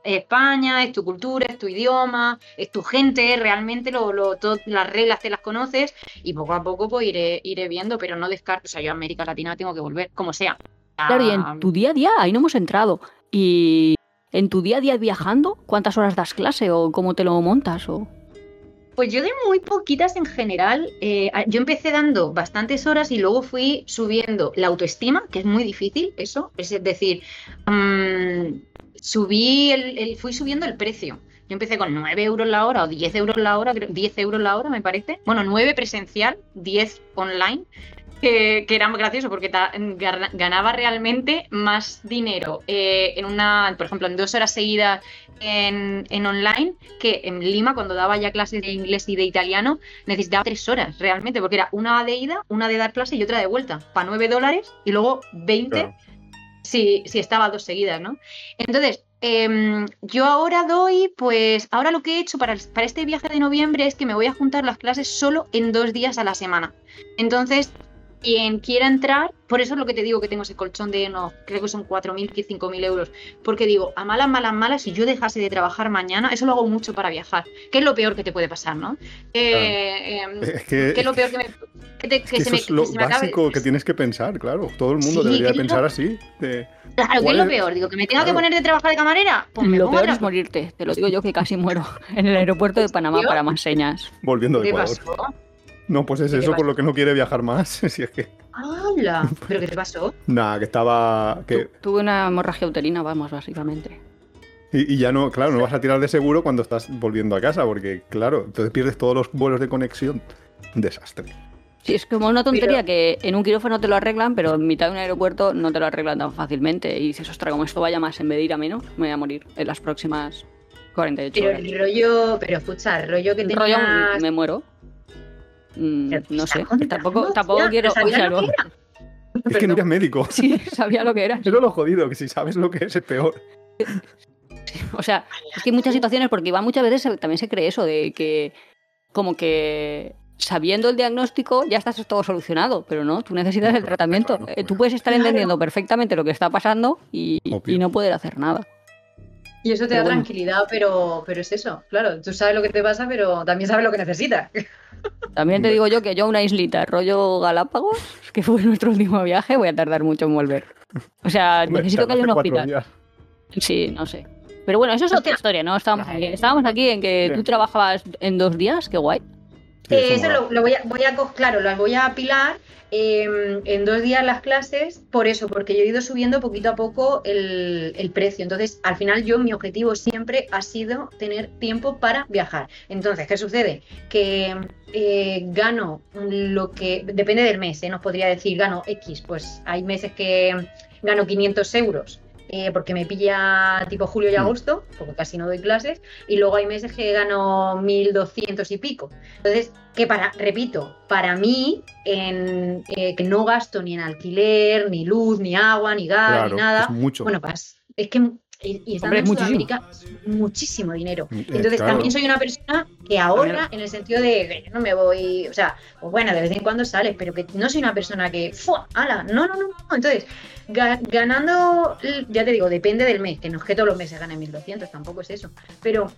España, es tu cultura, es tu idioma, es tu gente, realmente lo, lo, las reglas te las conoces y poco a poco pues iré, iré viendo, pero no descarto, o sea, yo a América Latina tengo que volver, como sea. Claro, y en tu día a día, ahí no hemos entrado. Y en tu día a día viajando, ¿cuántas horas das clase o cómo te lo montas? O... Pues yo de muy poquitas en general. Eh, yo empecé dando bastantes horas y luego fui subiendo la autoestima, que es muy difícil eso. Es decir, mm, subí el, fui subiendo el precio. Yo empecé con 9 euros la hora o 10 euros la hora, 10 euros la hora me parece. Bueno, 9 presencial, 10 online que, era muy gracioso porque ganaba realmente más dinero eh, en una, por ejemplo, en dos horas seguidas en, online que en Lima cuando daba ya clases de inglés y de italiano necesitaba tres horas realmente porque era una de ida, una de dar clase y otra de vuelta para nueve dólares y luego 20 si, si estaba dos seguidas, ¿no? Entonces, em, yo ahora doy, pues ahora lo que he hecho para, para este viaje de noviembre es que me voy a juntar las clases solo en dos días a la semana. Entonces, quien quiera entrar, por eso es lo que te digo que tengo ese colchón de, no, creo que son 4.000, 5.000 euros. Porque digo, a malas, malas, malas, si yo dejase de trabajar mañana, eso lo hago mucho para viajar. ¿Qué es lo peor que te puede pasar, no? Eh, em, Es que, ¿Qué es lo peor que me... Que, te- que es que se eso me, es lo que se me acabe- básico que tienes que pensar, claro. Todo el mundo Sí, debería es lo- pensar así. de- Claro, ¿qué es ¿Cuál lo peor? Digo, que me tenga que Claro. poner de trabajar de camarera. Pues me Lo peor es morirte. Te lo digo yo que casi muero <laughs> en el aeropuerto de Panamá serio? para más señas. volviendo de ¿Qué Ecuador. pasó? No, pues es ¿Qué eso por lo que no quiere viajar más. <laughs> si es que. ¡Hala! ¿Pero qué te pasó? Nada, que estaba. Que, Tu- Tuve una hemorragia uterina, vamos, básicamente. y, y ya no, claro, no vas a tirar de seguro cuando estás volviendo a casa, porque, claro, entonces pierdes todos los vuelos de conexión. Un desastre. Sí, es como una tontería Pero- que en un quirófano te lo arreglan, pero en mitad de un aeropuerto no te lo arreglan tan fácilmente. Y dices, ostras, como esto vaya más en vez de ir a menos, me voy a morir en las próximas 48 Pero horas. el rollo, pero escucha, el rollo que tenías... rollo me muero. Mm, no ¿te sé, tampoco, tampoco quiero. Es que no eres médico. <laughs> sí, sabía lo que era. Eso es lo jodido, que si sabes lo que es, es peor. O sea, es que hay muchas situaciones, porque igual muchas veces también se cree eso de que, como que sabiendo el diagnóstico ya estás todo solucionado, pero no, tú necesitas el tratamiento. Claro, Eh, Tú puedes estar Claro. entendiendo perfectamente lo que está pasando y, no poder hacer nada. Y eso te Pero da bueno. tranquilidad, pero, pero es eso. Claro, tú sabes lo que te pasa, pero también sabes lo que necesitas. <laughs> También te digo yo que yo a una islita rollo Galápagos, <laughs> que fue nuestro último viaje, voy a tardar mucho en volver. O sea, necesito que haya un hospital. días. Sí, no sé. Pero bueno, eso es otra <laughs> historia, ¿no? Estábamos aquí, estábamos aquí en que tú trabajabas en dos días, qué guay. Sí, Eh, eso mola. lo, lo voy a, voy a claro, las voy a apilar eh, en dos días las clases, por eso, porque yo he ido subiendo poquito a poco el, el precio. Entonces, al final yo, mi objetivo siempre ha sido tener tiempo para viajar. Entonces, ¿qué sucede? Que eh, gano lo que, depende del mes, ¿eh? nos podría decir, gano X, pues hay meses que gano 500 euros. Eh, porque me pilla tipo julio y Mm. agosto, porque casi no doy clases, y luego hay meses que gano 1200 y pico. Entonces, que para, repito, para mí, en, eh, que no gasto ni en alquiler, ni luz, ni agua, ni gas, Claro, ni nada. es mucho. Bueno, pues es que y, y estando Hombre, en muchísimo. Sudamérica muchísimo dinero. Eh, Entonces claro. también soy una persona que ahorra en el sentido de que yo no me voy, o sea, pues bueno, de vez en cuando sales, pero que no soy una persona que, ¡fua! ¡Hala! No, no, no, no. Entonces, ga- ganando, ya te digo, depende del mes, que no es que todos los meses gane 1200, tampoco es eso, pero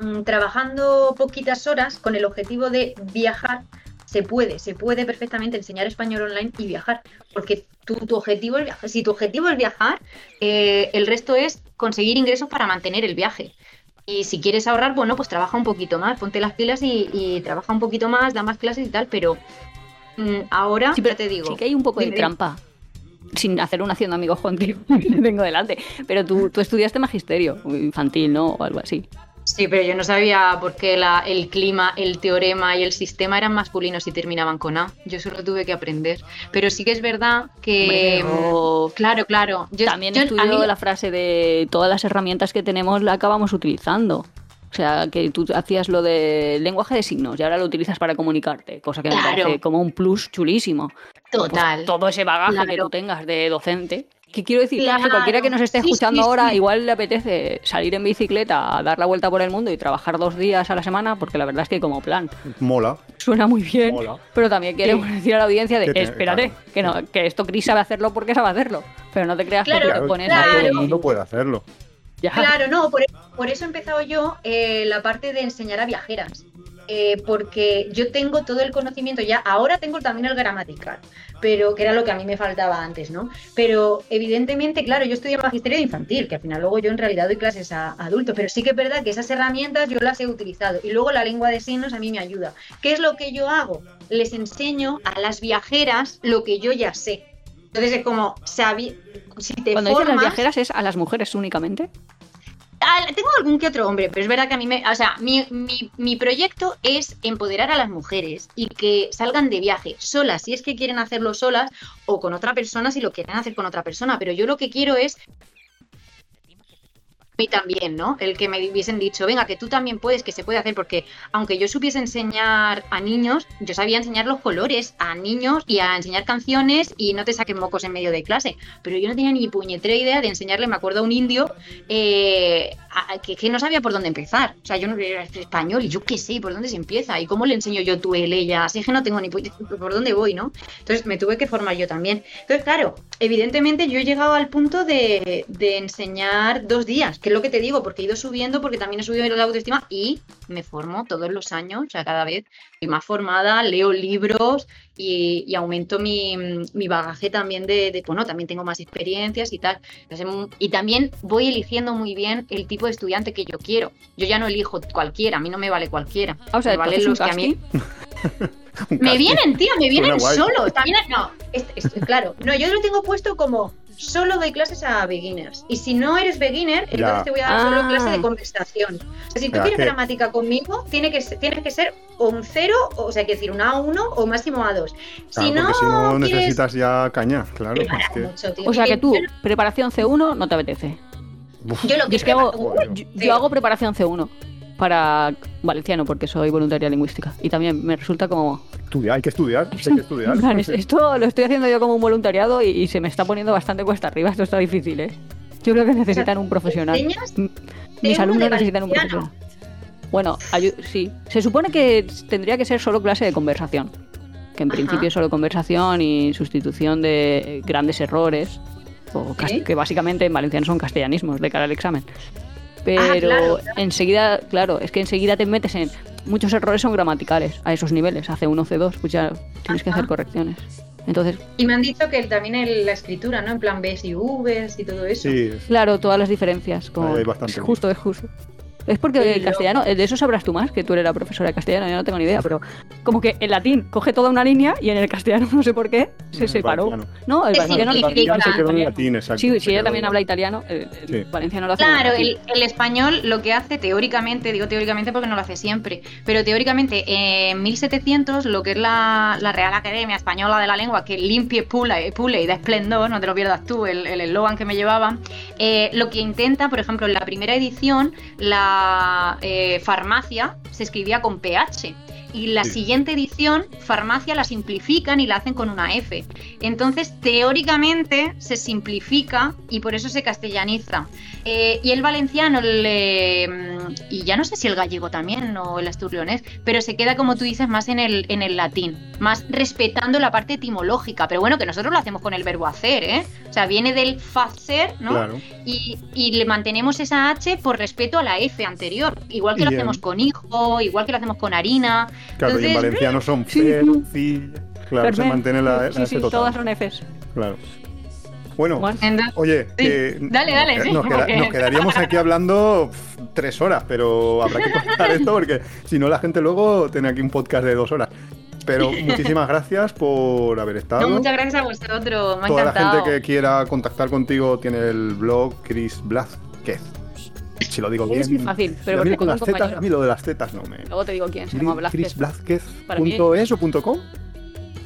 mm, trabajando poquitas horas con el objetivo de viajar, se puede, se puede perfectamente enseñar español online y viajar, porque tu, tu objetivo es viajar. Si tu objetivo es viajar, eh, el resto es conseguir ingresos para mantener el viaje. Y si quieres ahorrar, bueno, pues trabaja un poquito más, ponte las pilas y, y trabaja un poquito más, da más clases y tal, pero mm, ahora Sí, pero te digo. Sí que hay un poco de trampa. Sin hacer un haciendo amigos <laughs> contigo que <laughs> te tengo delante. Pero tú, tú estudiaste magisterio infantil, ¿no? O algo así. Sí, pero yo no sabía por qué la- el clima, el teorema y el sistema eran masculinos y terminaban con A. Yo solo tuve que aprender. Pero sí que es verdad que. Pero- Claro, claro. Yo, También yo- estudio mí- la frase de todas las herramientas que tenemos la acabamos utilizando. O sea, que tú hacías lo de lenguaje de signos y ahora lo utilizas para comunicarte, cosa que me parece como un plus chulísimo. Pues Total. todo ese bagaje que tú tengas de docente. ¿Qué quiero decir? Que Claro. cualquiera que nos esté Sí, escuchando sí, ahora sí. igual le apetece salir en bicicleta a dar la vuelta por el mundo y trabajar dos días a la semana, porque la verdad es que como plan Mola. suena muy bien, Mola. pero también queremos decir a la audiencia de Que te- espérate, que, no, que esto Chris sabe hacerlo porque sabe hacerlo, pero no te creas Claro, que te pones claro. Todo ahí el mundo puede hacerlo. ya. Claro, no, por, por eso he empezado yo eh, la parte de enseñar a viajeras. Eh, porque yo tengo todo el conocimiento ya, ahora tengo también el gramatical, pero que era lo que a mí me faltaba antes, ¿no? Pero evidentemente, claro, yo estudié magisterio infantil, que al final luego yo en realidad doy clases a adultos, pero sí que es verdad que esas herramientas yo las he utilizado y luego la lengua de signos a mí me ayuda. ¿Qué es lo que yo hago? Les enseño a las viajeras lo que yo ya sé. Entonces es como, si te Cuando dices las formas- viajeras es a las mujeres únicamente. Tengo algún que otro hombre, pero es verdad que a mí me. O sea, mi- mi proyecto es empoderar a las mujeres y que salgan de viaje solas, si es que quieren hacerlo solas, o con otra persona si lo quieren hacer con otra persona. Pero yo lo que quiero es mí también, ¿no? El que me hubiesen dicho, venga, que tú también puedes, que se puede hacer, porque aunque yo supiese enseñar a niños, yo sabía enseñar los colores a niños y a enseñar canciones y no te saquen mocos en medio de clase. Pero yo no tenía ni puñetera idea de enseñarle, me acuerdo a un indio eh, que, que, no sabía por dónde empezar. O sea, yo no era español y yo qué sé, por dónde se empieza y cómo le enseño yo tú, él, ella. Así que no tengo ni por dónde voy, ¿no? Entonces me tuve que formar yo también. Entonces, claro, evidentemente yo he llegado al punto de, de enseñar dos días que es lo que te digo, porque he ido subiendo, porque también he subido la autoestima y me formo todos los años, o sea, cada vez estoy más formada, leo libros y, aumento mi, bagaje también de, bueno, también tengo más experiencias y tal. Y también voy eligiendo muy bien el tipo de estudiante que yo quiero. Yo ya no elijo cualquiera, a mí no me vale cualquiera. Ah, o sea, me valen los que a mí... <laughs> me vienen, tío, me vienen solo. no, claro. No, yo lo tengo puesto como solo doy clases a beginners. Y si no eres beginner, entonces te voy a dar solo clase de ah. conversación. O sea, si tú quieres gramática conmigo, tiene que, tienes que ser un cero, o sea, hay que decir un A1 o máximo A2. si, no, si no necesitas ya caña, claro. o sea, que tú, preparación C1 no te apetece. Yo lo que, es que hago, yo hago preparación C1 para valenciano porque soy voluntaria lingüística. Y también me resulta como hay que estudiar hay que estudiar esto lo estoy haciendo yo como un voluntariado y, se me está poniendo bastante cuesta arriba esto está difícil ¿eh? yo creo que necesitan un profesional. Mis alumnos necesitan un profesional. Bueno sí. Se supone que tendría que ser solo clase de conversación que en principio es solo conversación y sustitución de grandes errores o que básicamente en valenciano son castellanismos de cara al examen pero enseguida, claro, es que enseguida te metes en muchos errores son gramaticales a esos niveles, hace 1 C2, pues ya tienes que hacer correcciones. Entonces, y me han dicho que también en la escritura, ¿no? En plan B y V y todo eso. Sí. Claro, todas las diferencias. Hay bastante. Es justo, es justo. Es porque el castellano, de eso sabrás tú más, que tú eres la profesora de castellano, yo no tengo ni idea, pero como que el latín coge toda una línea y en el castellano, <laughs> no sé por qué, se separó. No, el valenciano se quedó en latín, exacto. Sí, si ella también habla italiano, el, valenciano lo hace. Claro, el, el, español lo que hace teóricamente, digo teóricamente porque no lo hace siempre, pero teóricamente en 1700 lo que es la, la Real Academia Española de la Lengua, que limpie, pule, pule y da esplendor, no te lo pierdas tú, el eslogan que me llevaba, eh, lo que intenta, por ejemplo, en la primera edición, la eh, farmacia se escribía con PH y la siguiente edición, farmacia la simplifican y la hacen con una F. Entonces, teóricamente se simplifica y por eso se castellaniza. Eh, y el valenciano, le, mm, y ya no sé si el gallego también o el asturleonés, pero se queda, como tú dices, más en el, en el latín, más respetando la parte etimológica. Pero bueno, que nosotros lo hacemos con el verbo hacer, ¿eh? O sea, viene del facer, ¿no? Y, y, le mantenemos esa H por respeto a la F anterior. Igual que lo hacemos con hijo, igual que lo hacemos con harina. Claro, y en valenciano son fe, sí, claro, se mantiene la, sí, sí, todas son Fs. Claro. Bueno, oye, dale, dale, nos, nos, quedaríamos aquí hablando tres horas, pero habrá que cortar esto porque si no la gente luego tiene aquí un podcast de dos horas. Pero muchísimas gracias por haber estado. muchas gracias a vosotros, me ha Toda la gente que quiera contactar contigo tiene el blog Chris Blázquez. Si lo digo bien. Es muy fácil, pero a mí, con las tetas, a mí lo de las tetas no me. Luego te digo quién, se llama ¿Punto es o punto com?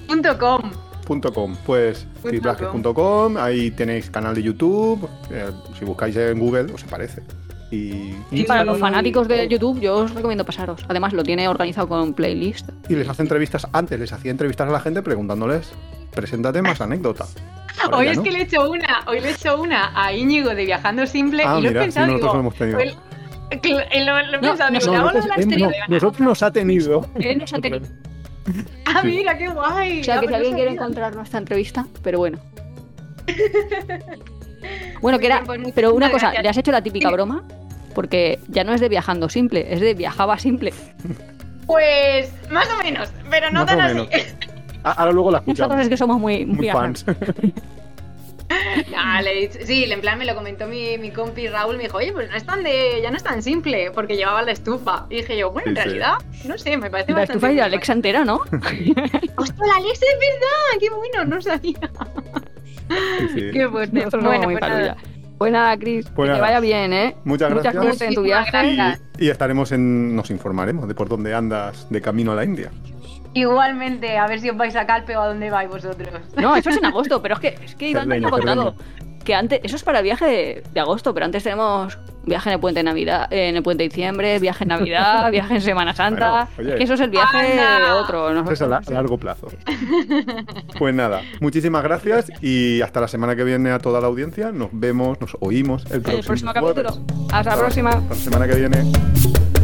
Punto com. Punto com. Pues chrisblázquez.com, ahí tenéis canal de YouTube. Eh, si buscáis en Google, os aparece. Y, y, para los fanáticos de YouTube, yo os recomiendo pasaros. Además, lo tiene organizado con playlist. Y les hace entrevistas antes, les hacía entrevistas a la gente preguntando,les preséntate más anécdota. Hoy es que le he hecho una, hoy le he hecho una a Íñigo de Viajando Simple ah, y lo he pensado, sí, nosotros lo hemos tenido. Pues, lo, he pensado, no, nosotros, nosotros nos ha tenido. <laughs> Él nos ha tenido. Ah, mira, qué guay. O sea, que si alguien quiere encontrar nuestra entrevista, pero bueno. <laughs> Bueno, que era. Pero una cosa, ¿le has hecho la típica broma? Porque ya no es de viajando simple, es de viajaba simple. Pues más o menos, pero no tan así. <laughs> Ahora luego la escuchamos. Nosotros es que somos muy, muy, fans. <laughs> sí, en plan me lo comentó mi, mi compi Raúl, me dijo, oye, pues no es tan de, ya no es tan simple, porque llevaba la estufa. Y dije yo, bueno, en realidad, no sé, me parece La estufa y la Alexa entera, ¿no? <laughs> ¡Hostia, la Alexa es verdad! ¡Qué bueno! No sabía. Qué fuerte. Bueno, pues nada. Pues nada, Cris, pues que te vaya bien, ¿eh? Muchas gracias. Mucha suerte en tu viaje. Y, y, estaremos en. Nos informaremos de por dónde andas de camino a la India. Igualmente, a ver si os vais a Calpe o a dónde vais vosotros. No, eso es en <laughs> agosto, pero es que, es que Iván me ha contado que antes, eso es para el viaje de, agosto, pero antes tenemos viaje en el puente de Navidad, en el puente de diciembre, viaje en Navidad, <laughs> viaje en Semana Santa. que eso es el viaje de otro. ¿no? es a, largo plazo. <laughs> pues nada, muchísimas gracias y hasta la semana que viene a toda la audiencia. Nos vemos, nos oímos el próximo, capítulo. Hasta la próxima. Hasta la semana que viene.